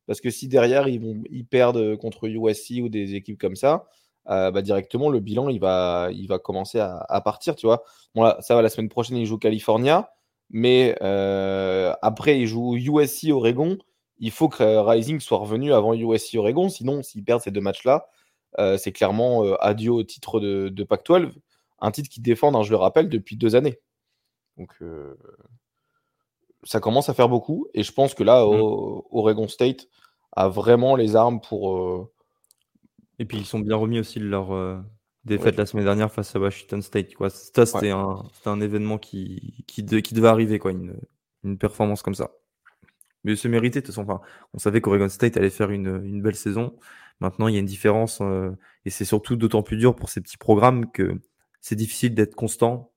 Parce que si derrière ils, perdent contre USC ou des équipes comme ça, euh, bah, directement le bilan il va, commencer à, partir. Tu vois, bon, ça va la semaine prochaine ils jouent California, mais euh, après ils jouent USC Oregon. Il faut que Rising soit revenu avant USC Oregon, sinon s'ils perdent ces deux matchs-là, euh, c'est clairement adieu au titre de, de Pac-12, un titre qui défend, hein, je le rappelle, depuis deux années. Donc, euh, ça commence à faire beaucoup. Et je pense que là, mmh. Oregon State a vraiment les armes pour. Euh, et puis, ils sont bien remis aussi de leur euh, défaite la semaine dernière face à Washington State. Quoi. Ça, c'était un, un, événement qui, qui, qui, devait arriver, quoi, une, une performance comme ça. Mais c'est mérité, de toute façon. Enfin, on savait qu'Oregon State allait faire une, une, belle saison. Maintenant, il y a une différence. et c'est surtout d'autant plus dur pour ces petits programmes que c'est difficile d'être constant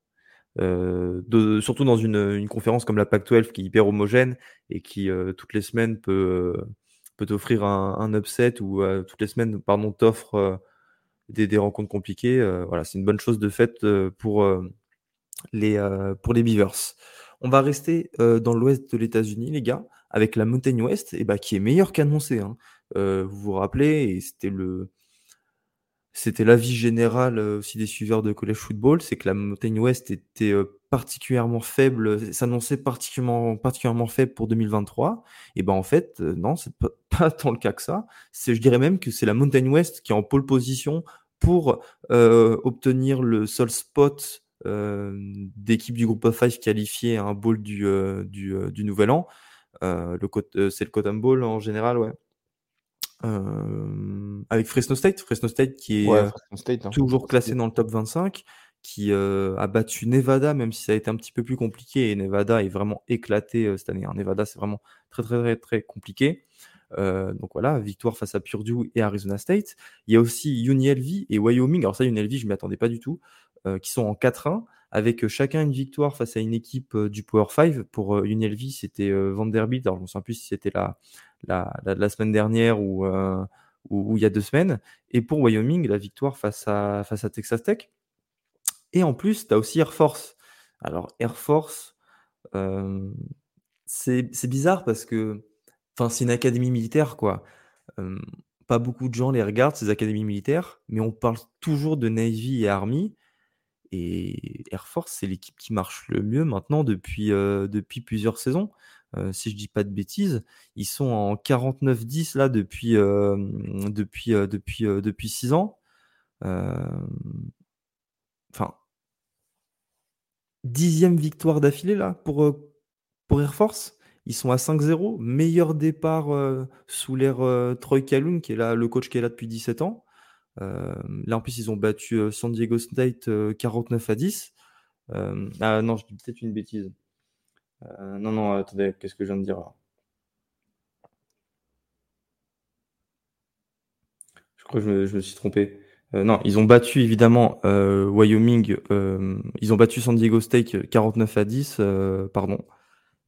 euh, surtout dans une, conférence comme la PAC-12 qui est hyper homogène et qui euh, toutes les semaines peut, euh, peut t'offrir un, upset ou toutes les semaines pardon t'offre des, rencontres compliquées. voilà, c'est une bonne chose de fait pour les pour les Beavers. On va rester dans l'ouest de l'États-Unis, les gars, avec la Mountain West, et bah, qui est meilleure qu'annoncé. Hein. Vous vous rappelez, et c'était le c'était l'avis général euh, aussi des suiveurs de college football, c'est que la Mountain West était euh, particulièrement faible, s'annonçait particulièrement, particulièrement faible pour 2023. Et ben en fait, euh, non, c'est pas, pas, tant le cas que ça. C'est, je dirais même que c'est la Mountain West qui est en pole position pour obtenir le seul spot d'équipe du groupe of five qualifié à un bowl du, du, Nouvel An. le c'est le Cotton Bowl en général, ouais. Euh, avec Fresno State, Fresno State qui est euh, hein. toujours classé dans le top 25, qui a battu Nevada, même si ça a été un petit peu plus compliqué. Et Nevada est vraiment éclaté cette année. Hein. Nevada, c'est vraiment très, très, très, très compliqué. donc voilà, victoire face à Purdue et Arizona State. Il y a aussi UNLV et Wyoming. Alors ça, UNLV, je ne m'y attendais pas du tout, qui sont en 4-1 avec chacun une victoire face à une équipe du Power 5. Pour UNLV, c'était Vanderbilt. Alors je ne me souviens plus si c'était la, la, la, semaine dernière ou, ou, il y a deux semaines. Et pour Wyoming, la victoire face à, face à Texas Tech. Et en plus, tu as aussi Air Force. Alors Air Force, c'est bizarre parce que c'est une académie militaire, quoi. pas beaucoup de gens les regardent, ces académies militaires, mais on parle toujours de Navy et Army. Et Air Force, c'est l'équipe qui marche le mieux maintenant depuis, depuis plusieurs saisons. Si je dis pas de bêtises, ils sont en 49-10 là depuis, depuis, depuis, depuis 6 ans. Enfin, dixième victoire d'affilée là pour, pour Air Force. Ils sont à 5-0, meilleur départ sous l'ère Troy Calhoun, qui est là, le coach qui est là depuis 17 ans. Euh, là, en plus, ils ont battu euh, San Diego State 49 euh, à 10. ah non, je dis peut-être une bêtise. Non, non, attendez, qu'est-ce que je viens de dire là Je crois que je me, suis trompé. non, ils ont battu évidemment Wyoming, ils ont battu San Diego State 49 à 10, pardon.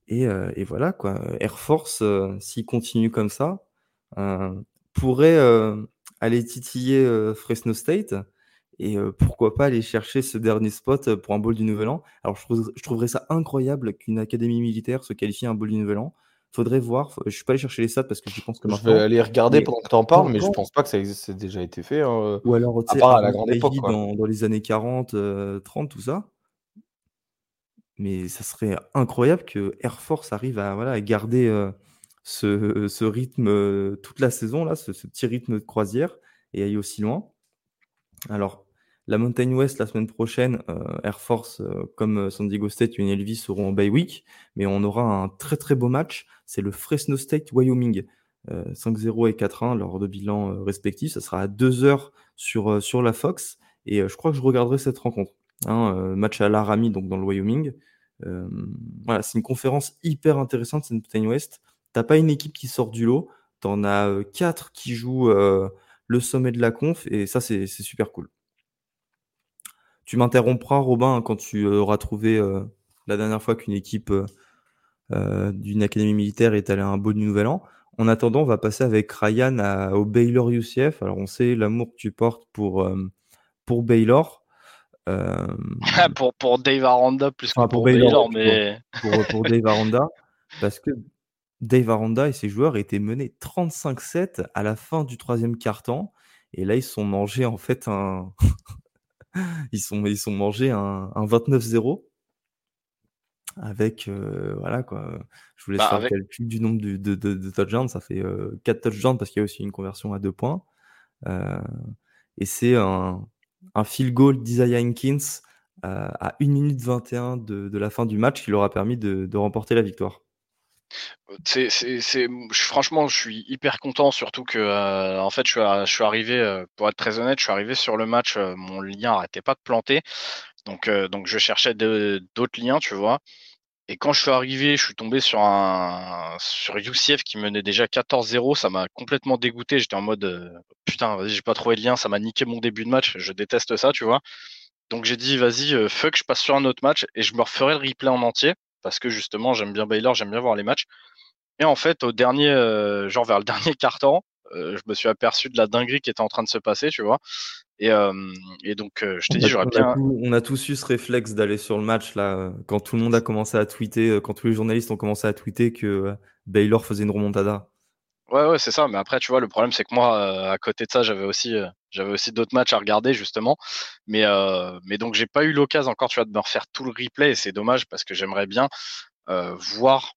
Et, voilà. Air Force, s'ils continuent comme ça, pourrait aller titiller Fresno State et pourquoi pas aller chercher ce dernier spot pour un bowl du Nouvel An. Alors je, trouverais ça incroyable qu'une académie militaire se qualifie à un bowl du Nouvel An. Faudrait voir. Je suis pas allé chercher les stats parce que je pense que je vais aller regarder pendant que tu en parles, mais je pense pas que ça ait déjà été fait. Hein, Ou alors à, part à la grande époque, dans, dans, les années 40, 30, tout ça. Mais ça serait incroyable que Air Force arrive à, voilà, à garder ce, rythme euh, toute la saison, là, ce, petit rythme de croisière, et aller aussi loin. Alors, la Montagne West, la semaine prochaine, euh, Air Force, euh, comme San Diego State et UNLV seront en bye week, mais on aura un très très beau match. C'est le Fresno State Wyoming. 5-0 et 4-1 lors de bilan respectifs. Ça sera à 2 heures sur, sur la Fox. Et je crois que je regarderai cette rencontre. Hein, match à Laramie, donc dans le Wyoming. voilà, c'est une conférence hyper intéressante, cette Montagne West. T'as pas une équipe qui sort du lot, tu en as quatre qui jouent le sommet de la conf, et ça, c'est super cool. Tu m'interrompras, Robin, quand tu auras trouvé la dernière fois qu'une équipe d'une académie militaire est allée à un beau nouvel an. En attendant, on va passer avec Ryan au Baylor UCF. Alors, on sait l'amour que tu portes pour, pour Baylor. pour, pour Dave Aranda plus que pour, Baylor, mais. Pour, pour Dave Aranda. Parce que Dave Aranda et ses joueurs étaient menés 35-7 à la fin du troisième quart-temps. Et là, ils sont mangés en fait un. ils, sont, ils sont mangés un, 29-0. Avec. Euh, voilà quoi. Je voulais bah, faire le calcul du nombre de, de, touchdowns. Ça fait 4 euh, touchdowns parce qu'il y a aussi une conversion à 2 points. Euh, et c'est un, un field goal d'Isaiah Hankins à 1 minute 21 de, de, la fin du match qui leur a permis de remporter la victoire. Franchement, je suis hyper content, surtout que, euh, en fait, je suis, arrivé, euh, pour être très honnête, je suis arrivé sur le match, euh, mon lien arrêtait pas de planter, donc, je cherchais d'autres liens, tu vois. Et quand je suis arrivé, je suis tombé sur un sur UCF qui menait déjà 14-0, ça m'a complètement dégoûté. J'étais en mode putain, vas-y, j'ai pas trouvé de lien, ça m'a niqué mon début de match. Je déteste ça, tu vois. Donc j'ai dit vas-y, fuck, je passe sur un autre match et je me referai le replay en entier parce que justement j'aime bien Baylor, j'aime bien voir les matchs. Et en fait, au dernier, euh, genre vers le dernier quart-temps, euh, je me suis aperçu de la dinguerie qui était en train de se passer, tu vois. Et, et donc, je t'ai dit, j'aurais bien. on a tous eu ce réflexe d'aller sur le match là, quand tout le monde a commencé à tweeter, quand tous les journalistes ont commencé à tweeter que Baylor faisait une remontada. Ouais, ouais, c'est ça. Mais après, tu vois, le problème, c'est que moi, à côté de ça, j'avais aussi, j'avais aussi d'autres matchs à regarder, justement. Mais, mais donc, j'ai pas eu l'occasion encore, tu vois, de me refaire tout le replay. Et c'est dommage parce que j'aimerais bien voir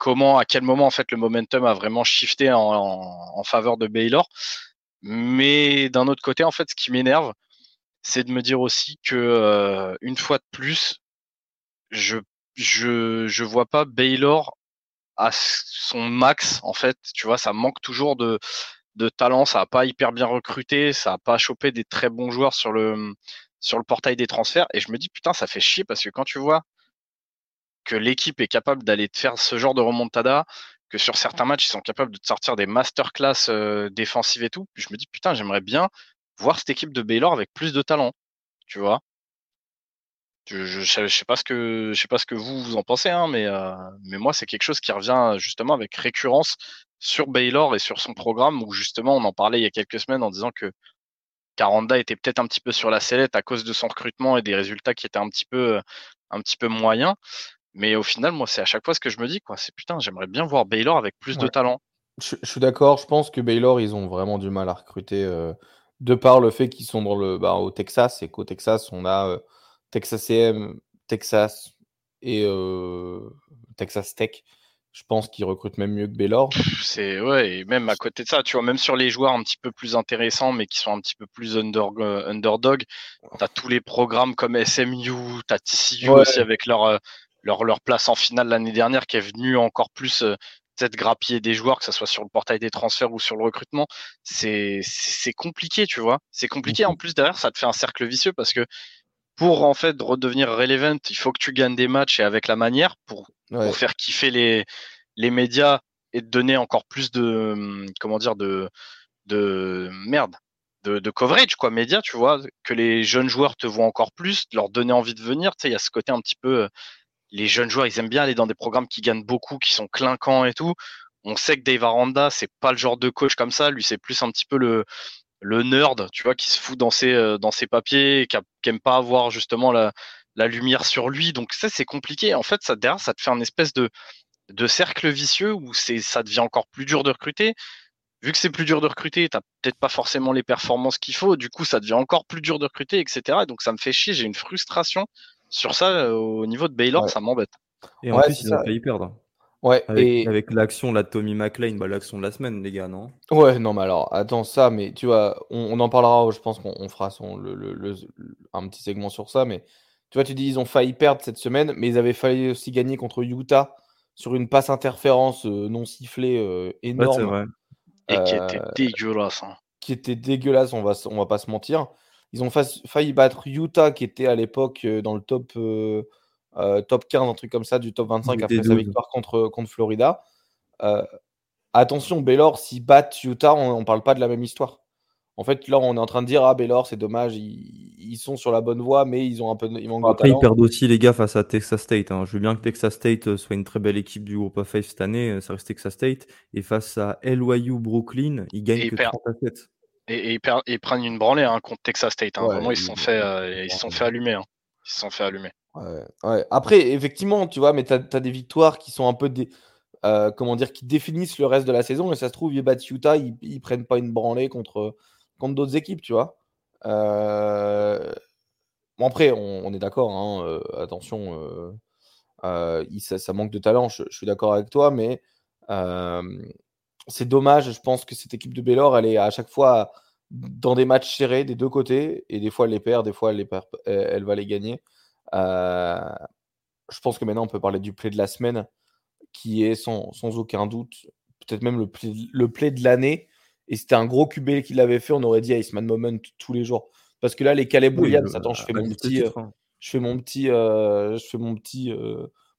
comment, à quel moment en fait le momentum a vraiment shifté en, faveur de Baylor. Mais d'un autre côté, en fait, ce qui m'énerve, c'est de me dire aussi que euh, une fois de plus, je je je vois pas Baylor à son max en fait. Tu vois, ça manque toujours de de talent, ça a pas hyper bien recruté, ça a pas chopé des très bons joueurs sur le sur le portail des transferts. Et je me dis, putain, ça fait chier parce que quand tu vois que l'équipe est capable d'aller faire ce genre de remontada, que sur certains matchs, ils sont capables de sortir des masterclass euh, défensives et tout, je me dis, putain, j'aimerais bien voir cette équipe de Baylor avec plus de talent, tu vois. Je, je, sais pas ce que je sais pas ce que vous vous en pensez, hein, mais euh, mais moi c'est quelque chose qui revient justement avec récurrence sur Baylor et sur son programme où justement on en parlait il y a quelques semaines en disant que Caranda était peut-être un petit peu sur la sellette à cause de son recrutement et des résultats qui étaient un petit peu, un petit peu moyens. Mais au final, moi, c'est à chaque fois ce que je me dis, quoi. C'est putain, j'aimerais bien voir Baylor avec plus de talent. Je, suis d'accord. Je pense que Baylor, ils ont vraiment du mal à recruter euh, de par le fait qu'ils sont dans le, bah, au Texas et qu'au Texas, on a euh, Texas AM, Texas et euh, Texas Tech je pense qu'ils recrutent même mieux que Baylor. C'est ouais, et même à côté de ça, tu vois, même sur les joueurs un petit peu plus intéressants, mais qui sont un petit peu plus under, euh, underdog, tu as tous les programmes comme SMU, tu as TCU aussi avec leur, euh, leur, leur place en finale l'année dernière qui est venu encore plus euh, peut-être grappiller des joueurs, que ce soit sur le portail des transferts ou sur le recrutement. C'est compliqué, tu vois. C'est compliqué. En plus, derrière, ça te fait un cercle vicieux parce que pour en fait redevenir relevant, il faut que tu gagnes des matchs et avec la manière pour, faire kiffer les, les médias et te donner encore plus de comment dire de de merde de, de coverage quoi médias tu vois que les jeunes joueurs te voient encore plus leur donner envie de venir. Tu sais il y a ce côté un petit peu les jeunes joueurs ils aiment bien aller dans des programmes qui gagnent beaucoup qui sont clinquants et tout. On sait que Dave Aranda c'est pas le genre de coach comme ça. Lui c'est plus un petit peu le le nerd, tu vois, qui se fout dans ses, euh, dans ses papiers, qui, aime pas avoir justement la, la lumière sur lui. Donc ça, c'est compliqué. En fait, ça derrière, ça te fait un espèce de, de cercle vicieux où c'est, ça devient encore plus dur de recruter. Vu que c'est plus dur de recruter, t'as peut-être pas forcément les performances qu'il faut. Du coup, ça devient encore plus dur de recruter, etc. Donc ça me fait chier. J'ai une frustration sur ça euh, au niveau de Baylor, ça m'embête. Et en plus, ils ont failli perdre. Ouais, avec, et... avec l'action de Tommy McLean, bah, l'action de la semaine, les gars, non? Ouais, non, mais alors, attends, ça, mais tu vois, on, en parlera, je pense qu'on fera son, le, le, un petit segment sur ça, mais tu vois, tu dis, ils ont failli perdre cette semaine, mais ils avaient failli aussi gagner contre Utah sur une passe interférence euh, non sifflée euh, énorme. vrai. Et qui était euh, dégueulasse. Hein. Qui était dégueulasse, on va, on va pas se mentir. Ils ont failli battre Utah, qui était à l'époque dans le top euh, top 15, un truc comme ça, du top 25 après sa victoire contre, contre Florida. Euh, attention, Baylor, s'ils battent Utah, on ne parle pas de la même histoire. En fait, là, on est en train de dire Ah, Baylor, c'est dommage, ils, sont sur la bonne voie, mais ils ont un peu. Ils Après, ils perdent aussi les gars face à Texas State. Hein. Je veux bien que Texas State euh, soit une très belle équipe du Group of Five cette année, ça reste Texas State. Et face à LYU Brooklyn, ils gagnent que 30 à 7. Et, ils, prennent une branlée hein, contre Texas State. Hein. Vraiment, ils se sont fait, ils sont fait allumer. Ils se sont fait allumer. Après, effectivement, tu vois, mais tu as, des victoires qui sont un peu des, euh, comment dire, qui définissent le reste de la saison. Et ça se trouve, ils Utah, ils, prennent pas une branlée contre, contre d'autres équipes, tu vois. Euh, bon, après, on, est d'accord, hein, euh, attention, ça, manque de talent, je, suis d'accord avec toi, mais c'est dommage. Je pense que cette équipe de Baylor, elle est à chaque fois dans des matchs serrés des deux côtés, et des fois elle les perd, des fois les elle va les gagner. Euh, je pense que maintenant on peut parler du play de la semaine, qui est sans, sans aucun doute peut-être même le play, le play de l'année. Et c'était un gros QB qui l'avait fait, on aurait dit Iceman Moment tous les jours. Parce que là, les Caleb Williams, attends, je fais, mon petit, euh, je fais mon petit, euh, je fais mon petit,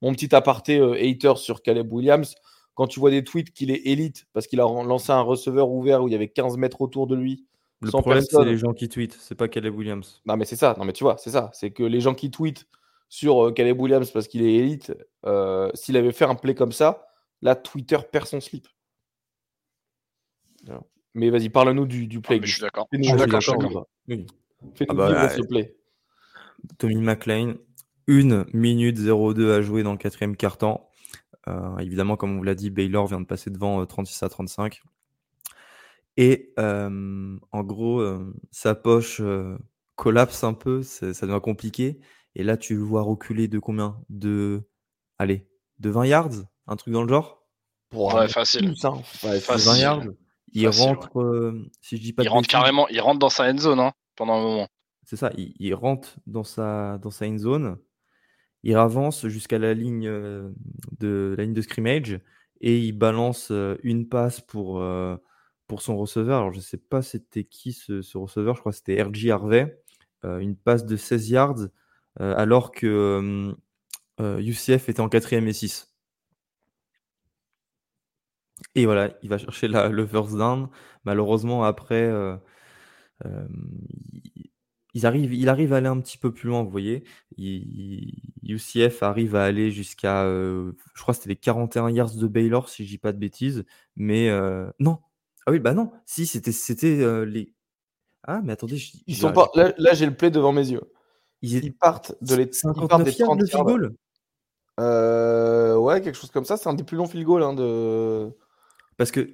mon petit aparté hater sur Caleb Williams. Quand tu vois des tweets qu'il est élite parce qu'il a lancé un receveur ouvert où il y avait 15 mètres autour de lui, le problème, c'est les gens qui tweetent, c'est pas Caleb Williams. Non, mais c'est ça. Non, mais tu vois, c'est ça. C'est que les gens qui tweetent sur euh, Caleb Williams parce qu'il est élite, euh, s'il avait fait un play comme ça, là, Twitter perd son slip. Mais vas-y, parle-nous du, du play. Ah, je suis d'accord. Je suis d'accord. Fais-nous ah bah, ce play. Tommy McLean, 1 minute 02 à jouer dans le quatrième quart-temps. Euh, évidemment, comme on vous l'a dit, Baylor vient de passer devant 36 à 35. Et en gros, sa poche collapse un peu, ça devient compliqué. Et là, tu le vois reculer de combien? De, allez, de 20 yards? Un truc dans le genre? Ouais, facile. Hein. Ouais, 20 yards. Il rentre, si je dis pas il rentre carrément, il rentre dans sa end zone hein, pendant un moment. C'est ça, il, rentre dans sa, dans sa end zone, il avance jusqu'à la ligne de la ligne de scrimmage et il balance une passe pour son receveur. Alors, je sais pas c'était qui ce, receveur, je crois c'était RJ Harvey. une passe de 16 yards alors que UCF était en quatrième et 6. Et voilà, il va chercher le first down. Malheureusement, après, il arrive à aller un petit peu plus loin, vous voyez. UCF arrive à aller jusqu'à, je crois c'était les 41 yards de Baylor, si je dis pas de bêtises. Mais non. Ah oui, bah non. Si, c'était c'était les. Ah, mais attendez. Ils sont pas... Là, j'ai le play devant mes yeux. Ils, partent de les 59 yards de field goal Ouais, quelque chose comme ça. C'est un des plus longs field goals hein, de. Parce que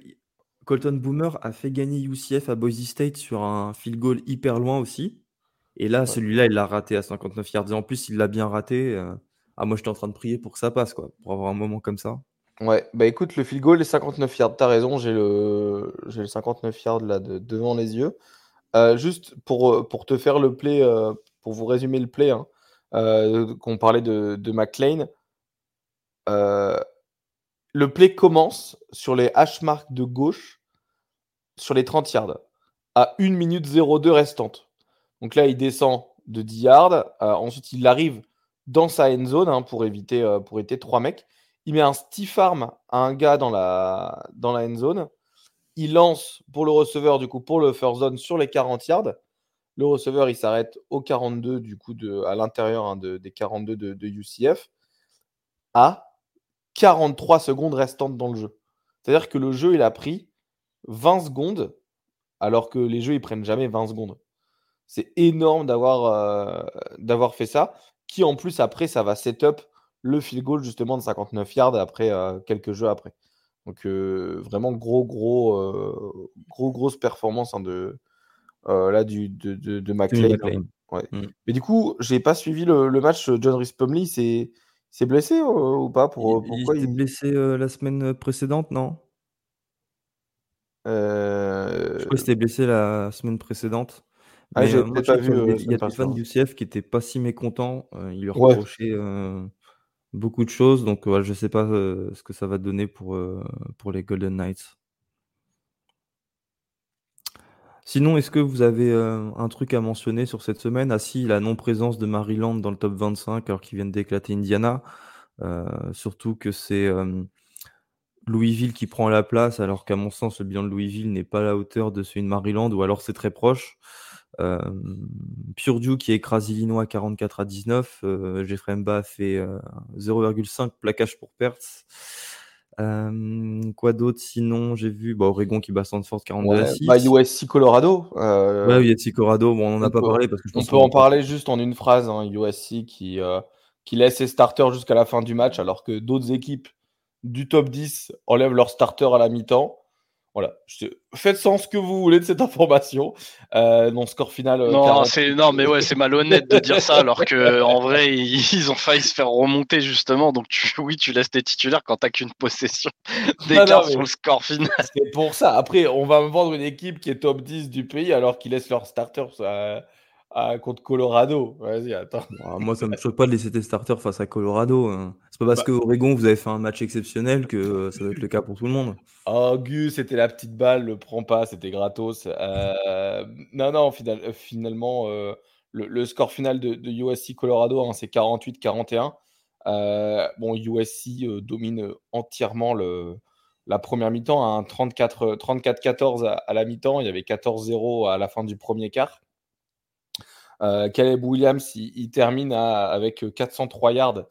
Colton Boomer a fait gagner UCF à Boise State sur un field goal hyper loin aussi. Et là, celui-là, il l'a raté à 59 yards. Et en plus, il l'a bien raté. Euh, ah, moi, j'étais en train de prier pour que ça passe, quoi, pour avoir un moment comme ça. Ouais, bah écoute, le field goal est 59 yards. T'as raison, j'ai le... le 59 yards là devant les yeux. Euh, juste pour, euh, pour te faire le play, pour vous résumer le play, hein, qu'on parlait de, de McLean. Le play commence sur les hash marks de gauche sur les 30 yards à 1 minute 02 restante. Donc là, il descend de 10 yards. Euh, ensuite, il arrive dans sa end zone hein, pour, éviter, euh, pour éviter trois mecs. Il met un stiff arm à un gars dans la, end zone. Il lance pour le receveur, du coup, pour le first zone sur les 40 yards. Le receveur, il s'arrête au 42, du coup, à l'intérieur hein, des 42 de, UCF. À 43 secondes restantes dans le jeu. C'est-à-dire que le jeu, il a pris 20 secondes, alors que les jeux, ils prennent jamais 20 secondes. C'est énorme d'avoir euh, d'avoir fait ça, qui en plus, après, ça va set up le field goal justement de 59 yards après euh, quelques jeux après. Donc euh, vraiment gros gros gros grosse performance hein, de là du de, de, de McLean. Mm. Mais du coup, j'ai pas suivi le, le match John Rhys Plumlee, c'est c'est blessé ou pas? Pour, il, pourquoi il, s'est blessé la semaine précédente, non? Je crois qu'il s'était blessé la semaine précédente. Ah, mais, pas vu, il y a des fans du CF qui n'étaient pas si mécontents. il lui reprochait beaucoup de choses. Donc je ne sais pas ce que ça va donner pour, pour les Golden Knights. Sinon, est-ce que vous avez euh, un truc à mentionner sur cette semaine? Ah si, la non-présence de Maryland dans le top 25 alors qu'ils viennent d'éclater Indiana. Euh, surtout que c'est euh, Louisville qui prend la place, alors qu'à mon sens, le bilan de Louisville n'est pas à la hauteur de celui de Maryland, ou alors c'est très proche. Purdue qui écrase Illinois 44 à 19. Jeffrey Mba fait 0,5 plaquage pour perte quoi d'autre sinon? J'ai vu bah, Oregon qui bat Stanford 42 à 6. Bah, USC Colorado. Euh... Ouais, USC Colorado, bon, on n'en a pas parlé parce que On peut en parler juste en une phrase. Hein, USC qui, euh, qui laisse ses starters jusqu'à la fin du match alors que d'autres équipes du top 10 enlèvent leurs starters à la mi-temps. Voilà. Faites sens ce que vous voulez de cette information. Euh, non, score final. Euh, non, c'est non, mais ouais, c'est malhonnête de dire ça alors que en vrai, ils, ont failli se faire remonter justement. Donc oui, tu laisses tes titulaires quand t'as qu'une possession d'écart sur le score final. C'est pour ça. Après, on va me vendre une équipe qui est top 10 du pays alors qu'ils laissent leurs starters. Ça contre Colorado. Vas-y, attends. Ah, moi, ça me choque pas de laisser tes starters face à Colorado. Hein. C'est pas parce bah que Oregon, vous avez fait un match exceptionnel que euh, ça va être le cas pour tout le monde. Oh, Gus, c'était la petite balle, le prends pas, c'était gratos. Euh, non, non, euh, finalement, le, score final de, USC Colorado, hein, c'est 48-41. bon, USC domine entièrement le, la première mi-temps, hein, 34-14 à, à, la mi-temps. Il y avait 14-0 à la fin du premier quart. Euh, Caleb Williams, il, termine avec 403 yards.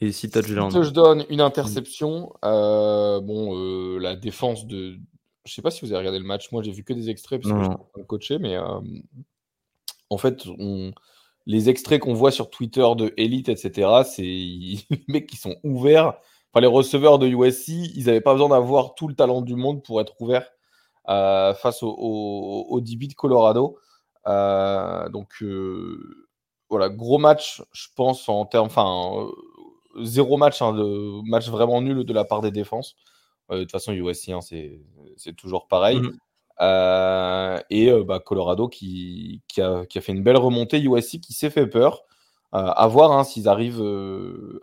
Et 6 touchdowns. Touchdown, une interception. Euh, bon, euh, la défense de. Je sais pas si vous avez regardé le match. Moi, j'ai vu que des extraits parce que je suis coaché, mais en fait, les extraits qu'on voit sur Twitter de Elite, etc., c'est les mecs qui sont ouverts. Enfin, les receveurs de USC, ils n'avaient pas besoin d'avoir tout le talent du monde pour être ouverts face au, au, au DB de Colorado. Euh, donc euh, voilà, gros match, je pense, en termes. Enfin, euh, zéro match, hein, de, match vraiment nul de la part des défenses. de toute façon, USC, hein, c'est toujours pareil. Mmh et bah, Colorado qui, qui, a, qui, a, fait une belle remontée. USC qui s'est fait peur. à voir hein, s'ils arrivent.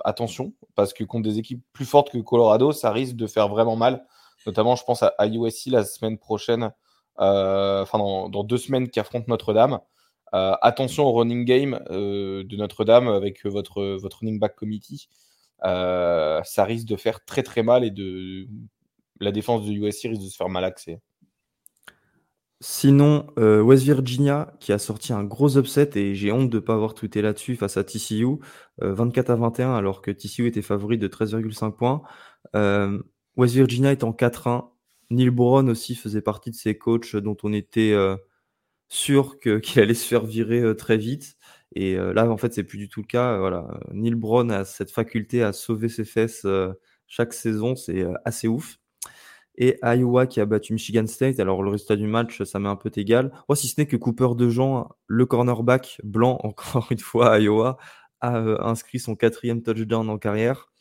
attention, parce que contre des équipes plus fortes que Colorado, ça risque de faire vraiment mal. Notamment, je pense à, à USC la semaine prochaine. Euh, enfin dans, deux semaines qui affrontent Notre-Dame. attention au running game de Notre-Dame avec votre, votre running back committee. ça risque de faire très très mal et de la défense de USC risque de se faire malaxer. Sinon, euh, West Virginia qui a sorti un gros upset et j'ai honte de ne pas avoir tweeté là-dessus face à TCU, 24 euh, à 21 alors que TCU était favori de 13,5 points. Euh, West Virginia est en 4-1. Neil Brown aussi faisait partie de ces coachs dont on était sûr qu'il allait se faire virer très vite. Et là, en fait, c'est plus du tout le cas. Voilà. Neil Brown a cette faculté à sauver ses fesses chaque saison, c'est assez ouf et Iowa qui a battu Michigan State. Alors le résultat du match, ça met un peu égal. Oh, si ce n'est que Cooper DeJean, le cornerback blanc, encore une fois à Iowa, a euh, inscrit son quatrième touchdown en carrière.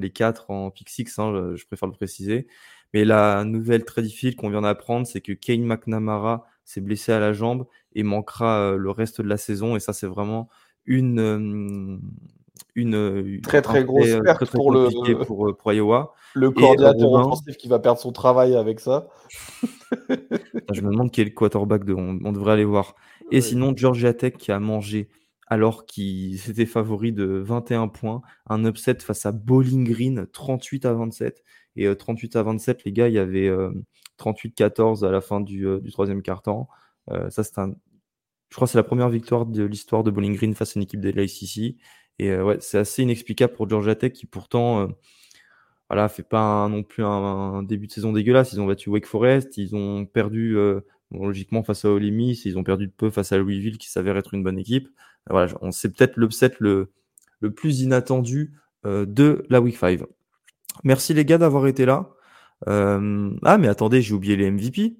Les quatre en pick six, hein, je préfère le préciser. Mais la nouvelle très difficile qu'on vient d'apprendre, c'est que Kane McNamara s'est blessé à la jambe et manquera euh, le reste de la saison. Et ça, c'est vraiment une, euh, une, très très grosse perte pour, le, pour, pour Iowa. Le coordinateur offensif qui va perdre son travail avec ça. je me demande qui est le quarterback de. On, devrait aller voir. Et sinon, Georgia Tech qui a mangé alors qu'ils étaient favoris de 21 points. Un upset face à Bowling Green, 38 à 27. Et 38 euh, à 27, les gars, il y avait 38-14 euh, à la fin du, euh, troisième quart-temps. ça, c'est un. Je crois que c'est la première victoire de l'histoire de Bowling Green face à une équipe de l'ACC. Et ouais, c'est assez inexplicable pour Georgia Tech qui pourtant voilà, fait pas non plus un, début de saison dégueulasse. Ils ont battu Wake Forest, ils ont perdu logiquement face à Ole Miss, ils ont perdu de peu face à Louisville qui s'avère être une bonne équipe. Voilà, c'est peut-être l'upset le, le plus inattendu de la Week 5. Merci les gars d'avoir été là. Euh, ah mais attendez, j'ai oublié les MVP.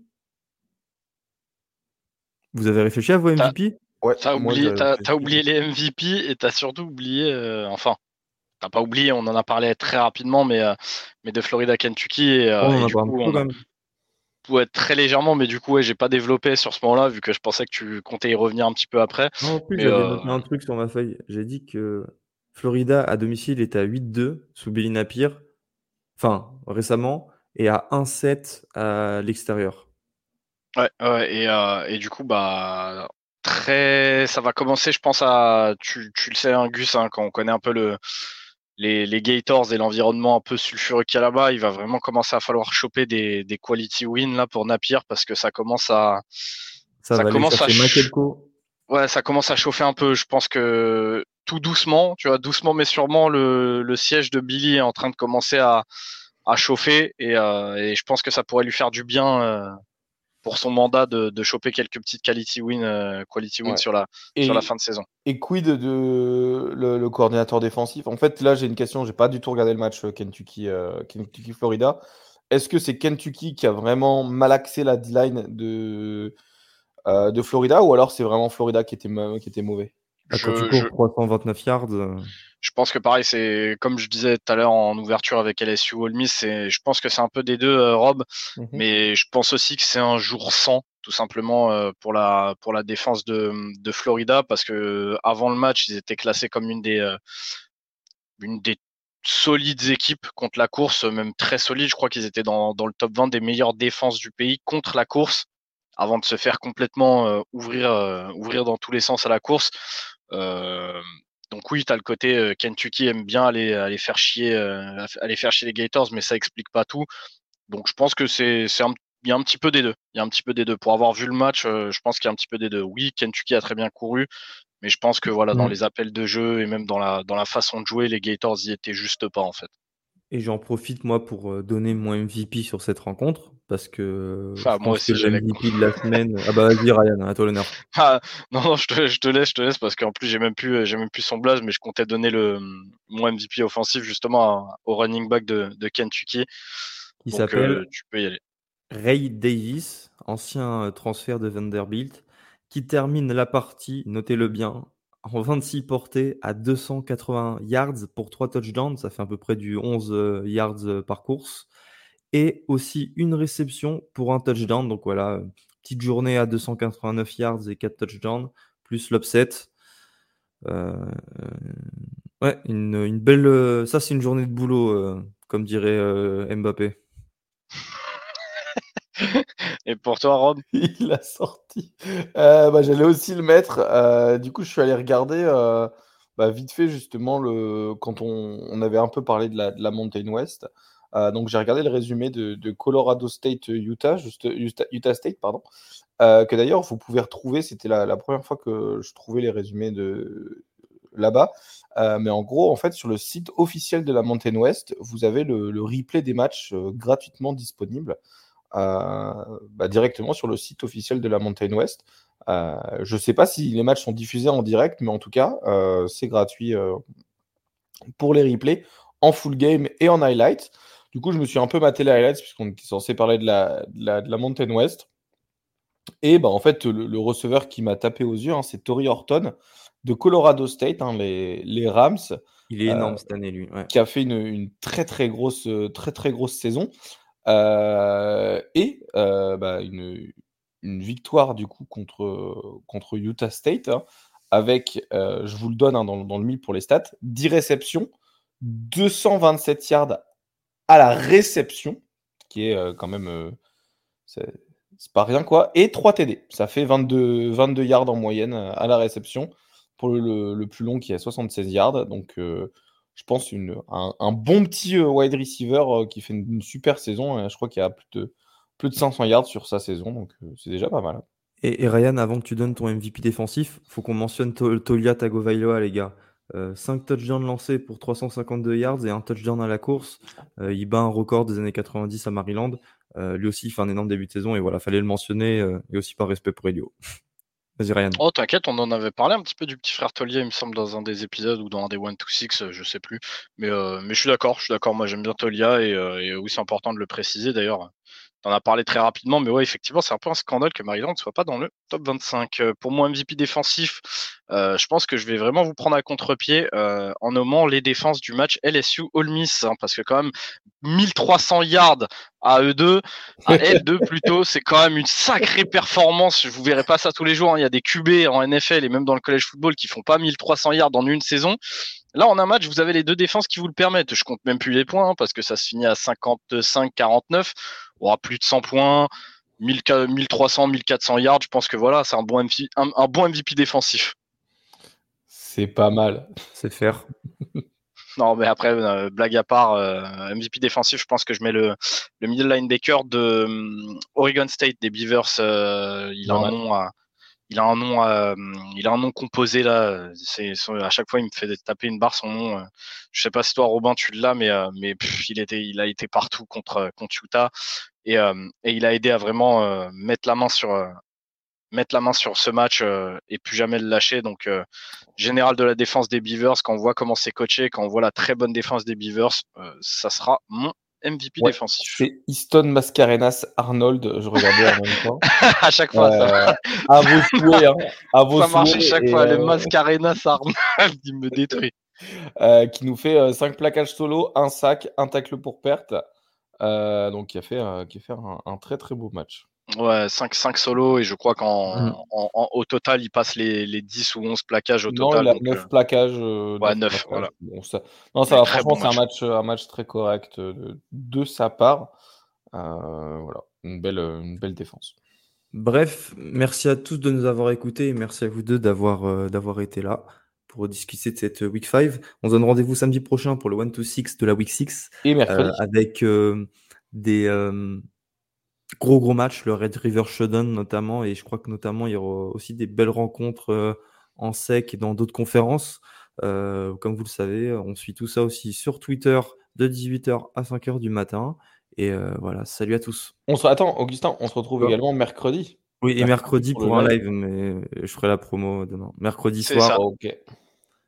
Vous avez réfléchi à vos MVP Ouais, t'as oublié, oublié les MVP et t'as surtout oublié, enfin, t'as pas oublié, on en a parlé très rapidement, mais, euh, mais de Florida Kentucky. Et, euh, on du coup, être très légèrement, mais du coup, ouais, j'ai pas développé sur ce moment-là, vu que je pensais que tu comptais y revenir un petit peu après. Non, en plus, j'avais euh, noté un truc sur ma feuille. J'ai dit que Florida à domicile était à 8-2 sous Billy Napier, enfin récemment, et à 1-7 à l'extérieur. Ouais, ouais et, et, du coup, bah, très, ça va commencer, je pense à, tu, tu le sais, hein, Gus, hein, quand on connaît un peu le, les, Gators et l'environnement un peu sulfureux qu'il y a là-bas, il va vraiment commencer à falloir choper des, quality wins là pour Napier parce que ça commence à ça, commence à ouais ça commence à chauffer un peu. Je pense que tout doucement, tu vois, doucement mais sûrement le, siège de Billy est en train de commencer à, chauffer euh, et, je pense que ça pourrait lui faire du bien euh, pour son mandat de, de, choper quelques petites quality win, euh, quality win sur, la, sur la fin de saison. Et quid de le, coordinateur défensif? En fait, là, j'ai une question. J'ai pas du tout regardé le match Kentucky, Kentucky Florida. Est-ce que c'est Kentucky qui a vraiment malaxé la D-line de, de Florida ou alors c'est vraiment Florida qui était, qui était mauvais? Quand tu cours 329 yards je pense que pareil, c'est comme je disais tout à l'heure en ouverture avec LSU Ole Miss, c'est, je pense que c'est un peu des deux, euh, Rob, mhm. mais je pense aussi que c'est un jour sans, tout simplement euh, pour la pour la défense de, de Florida, parce que avant le match, ils étaient classés comme une des euh, une des solides équipes contre la course, même très solides. Je crois qu'ils étaient dans, dans le top 20 des meilleures défenses du pays contre la course, avant de se faire complètement ouvrir ouvrir dans tous les sens à la course. Donc oui, tu as le côté euh, Kentucky aime bien aller, aller, faire chier, euh, aller faire chier les Gators, mais ça explique pas tout. Donc je pense que c'est il y a un petit peu des deux. Il y a un petit peu des deux. Pour avoir vu le match, euh, je pense qu'il y a un petit peu des deux. Oui, Kentucky a très bien couru, mais je pense que voilà, dans les appels de jeu et même dans la, dans la façon de jouer, les Gators y étaient juste pas en fait. Et j'en profite moi pour donner mon MVP sur cette rencontre parce que ah, moi aussi j'ai MVP de la semaine. ah bah vas-y Ryan, à toi l'honneur. Ah, non non, je te, je te, laisse, je te laisse parce qu'en plus j'ai même plus j'ai même plus son blaze, mais je comptais donner le mon MVP offensif justement au running back de, de Kentucky. S'appelle euh, tu peux y aller. Ray Davis, ancien transfert de Vanderbilt, qui termine la partie, notez-le bien, en 26 portées à 280 yards pour 3 touchdowns, ça fait à peu près du 11 euh, yards euh, par course, et aussi une réception pour un touchdown. Donc voilà, petite journée à 289 yards et 4 touchdowns, plus l'upset. Euh, ouais, une, belle. Ça, c'est une journée de boulot, comme dirait Mbappé. Et pour toi, Il l'a sorti. Euh, bah, J'allais aussi le mettre. Euh, du coup, je suis allé regarder euh, bah, vite fait, justement, le... quand on, on, avait un peu parlé de la, de la Mountain West. donc, j'ai regardé le résumé de, Colorado State, Utah, Utah, State, pardon. que d'ailleurs, vous pouvez retrouver. C'était la, première fois que je trouvais les résumés de là-bas. mais en gros, en fait, sur le site officiel de la Mountain West, vous avez le replay des matchs gratuitement disponible. Euh, bah, directement sur le site officiel de la Mountain West. Euh, je ne sais pas si les matchs sont diffusés en direct, mais en tout cas, euh, c'est gratuit pour les replays en full game et en highlights. Du coup, je me suis un peu maté les highlights puisqu'on était censé parler de la, de la, Mountain West. Et bah, en fait, le, receveur qui m'a tapé aux yeux, hein, c'est Tori Horton de Colorado State, hein, les, les, Rams. Il est énorme cette année, lui. Qui a fait une, une, très très grosse, très très grosse saison. Euh, et euh, bah, une, victoire du coup contre, contre Utah State hein, avec, euh, je vous le donne hein, dans, dans, le mille pour les stats, 10 réceptions, 227 yards à la réception, qui est quand même, c'est pas rien quoi, et 3 TD. Ça fait 22, 22 yards en moyenne à la réception pour le, le plus long qui est 76 yards. Donc je pense, une, un, bon petit euh, wide receiver euh, qui fait une, super saison. je crois qu'il y a plus de, plus de 500 yards sur sa saison, donc euh, c'est déjà pas mal. Et, Ryan, avant que tu donnes ton MVP défensif, faut qu'on mentionne Tolia Tagovailoa, les gars. 5 touchdowns lancés pour 352 yards et un touchdown à la course. il bat un record des années 90 à Maryland. lui aussi, il fait un énorme début de saison et voilà, fallait le mentionner et aussi par respect pour Elio. Vas-y, Ryan. Oh, t'inquiète, on en avait parlé un petit peu du petit frère Tolier, il me semble, dans un des épisodes ou dans un des 1-2-6, je sais plus. Mais, euh, mais je suis d'accord, je suis d'accord. Moi, j'aime bien Tolia euh, et oui, c'est important de le préciser d'ailleurs. T'en as parlé très rapidement, mais ouais, effectivement, c'est un peu un scandale que Maryland ne soit pas dans le top 25. Euh, pour moi, MVP défensif, euh, je pense que je vais vraiment vous prendre à contre-pied euh, en nommant les défenses du match LSU All Miss, hein, parce que quand même 1300 yards à E2, à L2 plutôt, c'est quand même une sacrée performance. Je vous verrai pas ça tous les jours. Hein. Il y a des QB en NFL et même dans le college football qui font pas 1300 yards en une saison. Là, en un match, vous avez les deux défenses qui vous le permettent. Je compte même plus les points hein, parce que ça se finit à 55-49 aura plus de 100 points, 1300, 1400 yards. Je pense que voilà, c'est un bon MVP, un, bon MVP défensif. C'est pas mal. C'est faire. non, mais après, euh, blague à part, euh, MVP défensif, je pense que je mets le, le middle linebacker de euh, Oregon State des Beavers. il a un nom à il a un nom, euh, il a un nom composé là. C'est à chaque fois il me fait taper une barre son nom. Euh. Je sais pas si toi Robin tu l'as, mais euh, mais il était, il a été partout contre contre Utah et, et il a aidé à vraiment mettre la main sur mettre la main sur ce match et plus jamais le lâcher. Donc général de la défense des Beavers, quand on voit comment c'est coaché, quand on voit la très bonne défense des Beavers, ça sera mon MVP défensif. C'est Easton Mascarenas Arnold, je regardais en même temps. à chaque fois, ça. Euh, à vos souhaits. Hein, à vos ça marche chaque fois. Le euh, Mascarenas Arnold, il me détruit. Euh, qui nous fait 5 plaquages solo, un sac, un tacle pour perte. donc, qui a fait, qui a fait un, très très beau match. Ouais, 5, 5 solos et je crois qu'au mm. total, il passe les, les, 10 ou 11 plaquages au total. Non, il a 9 plaquages. ouais, 9, voilà. ça... Non, ça va, franchement, c'est un match, un match très correct de, de sa part. Euh, voilà, une belle, une belle défense. Bref, merci à tous de nous avoir écoutés et merci à vous deux d'avoir euh, d'avoir été là pour discuter de cette Week 5. On se donne rendez-vous samedi prochain pour le 1-2-6 de la Week 6. Et mercredi. Euh, avec des gros gros match, le Red River Showdown notamment, et je crois que notamment il y aura aussi des belles rencontres euh, en sec et dans d'autres conférences. Euh, comme vous le savez, on suit tout ça aussi sur Twitter de 18h à 5h du matin. Et euh, voilà, salut à tous. On se... Attends, Augustin, on se retrouve également mercredi. Oui, et mercredi pour, un live, mais je ferai la promo demain. Mercredi soir. ok.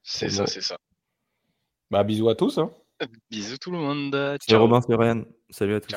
C'est ça, c'est ça. Bah, bisous à tous. Hein. Bisous tout le monde. Ciao. Robin, c'est Ryan. Salut à tous.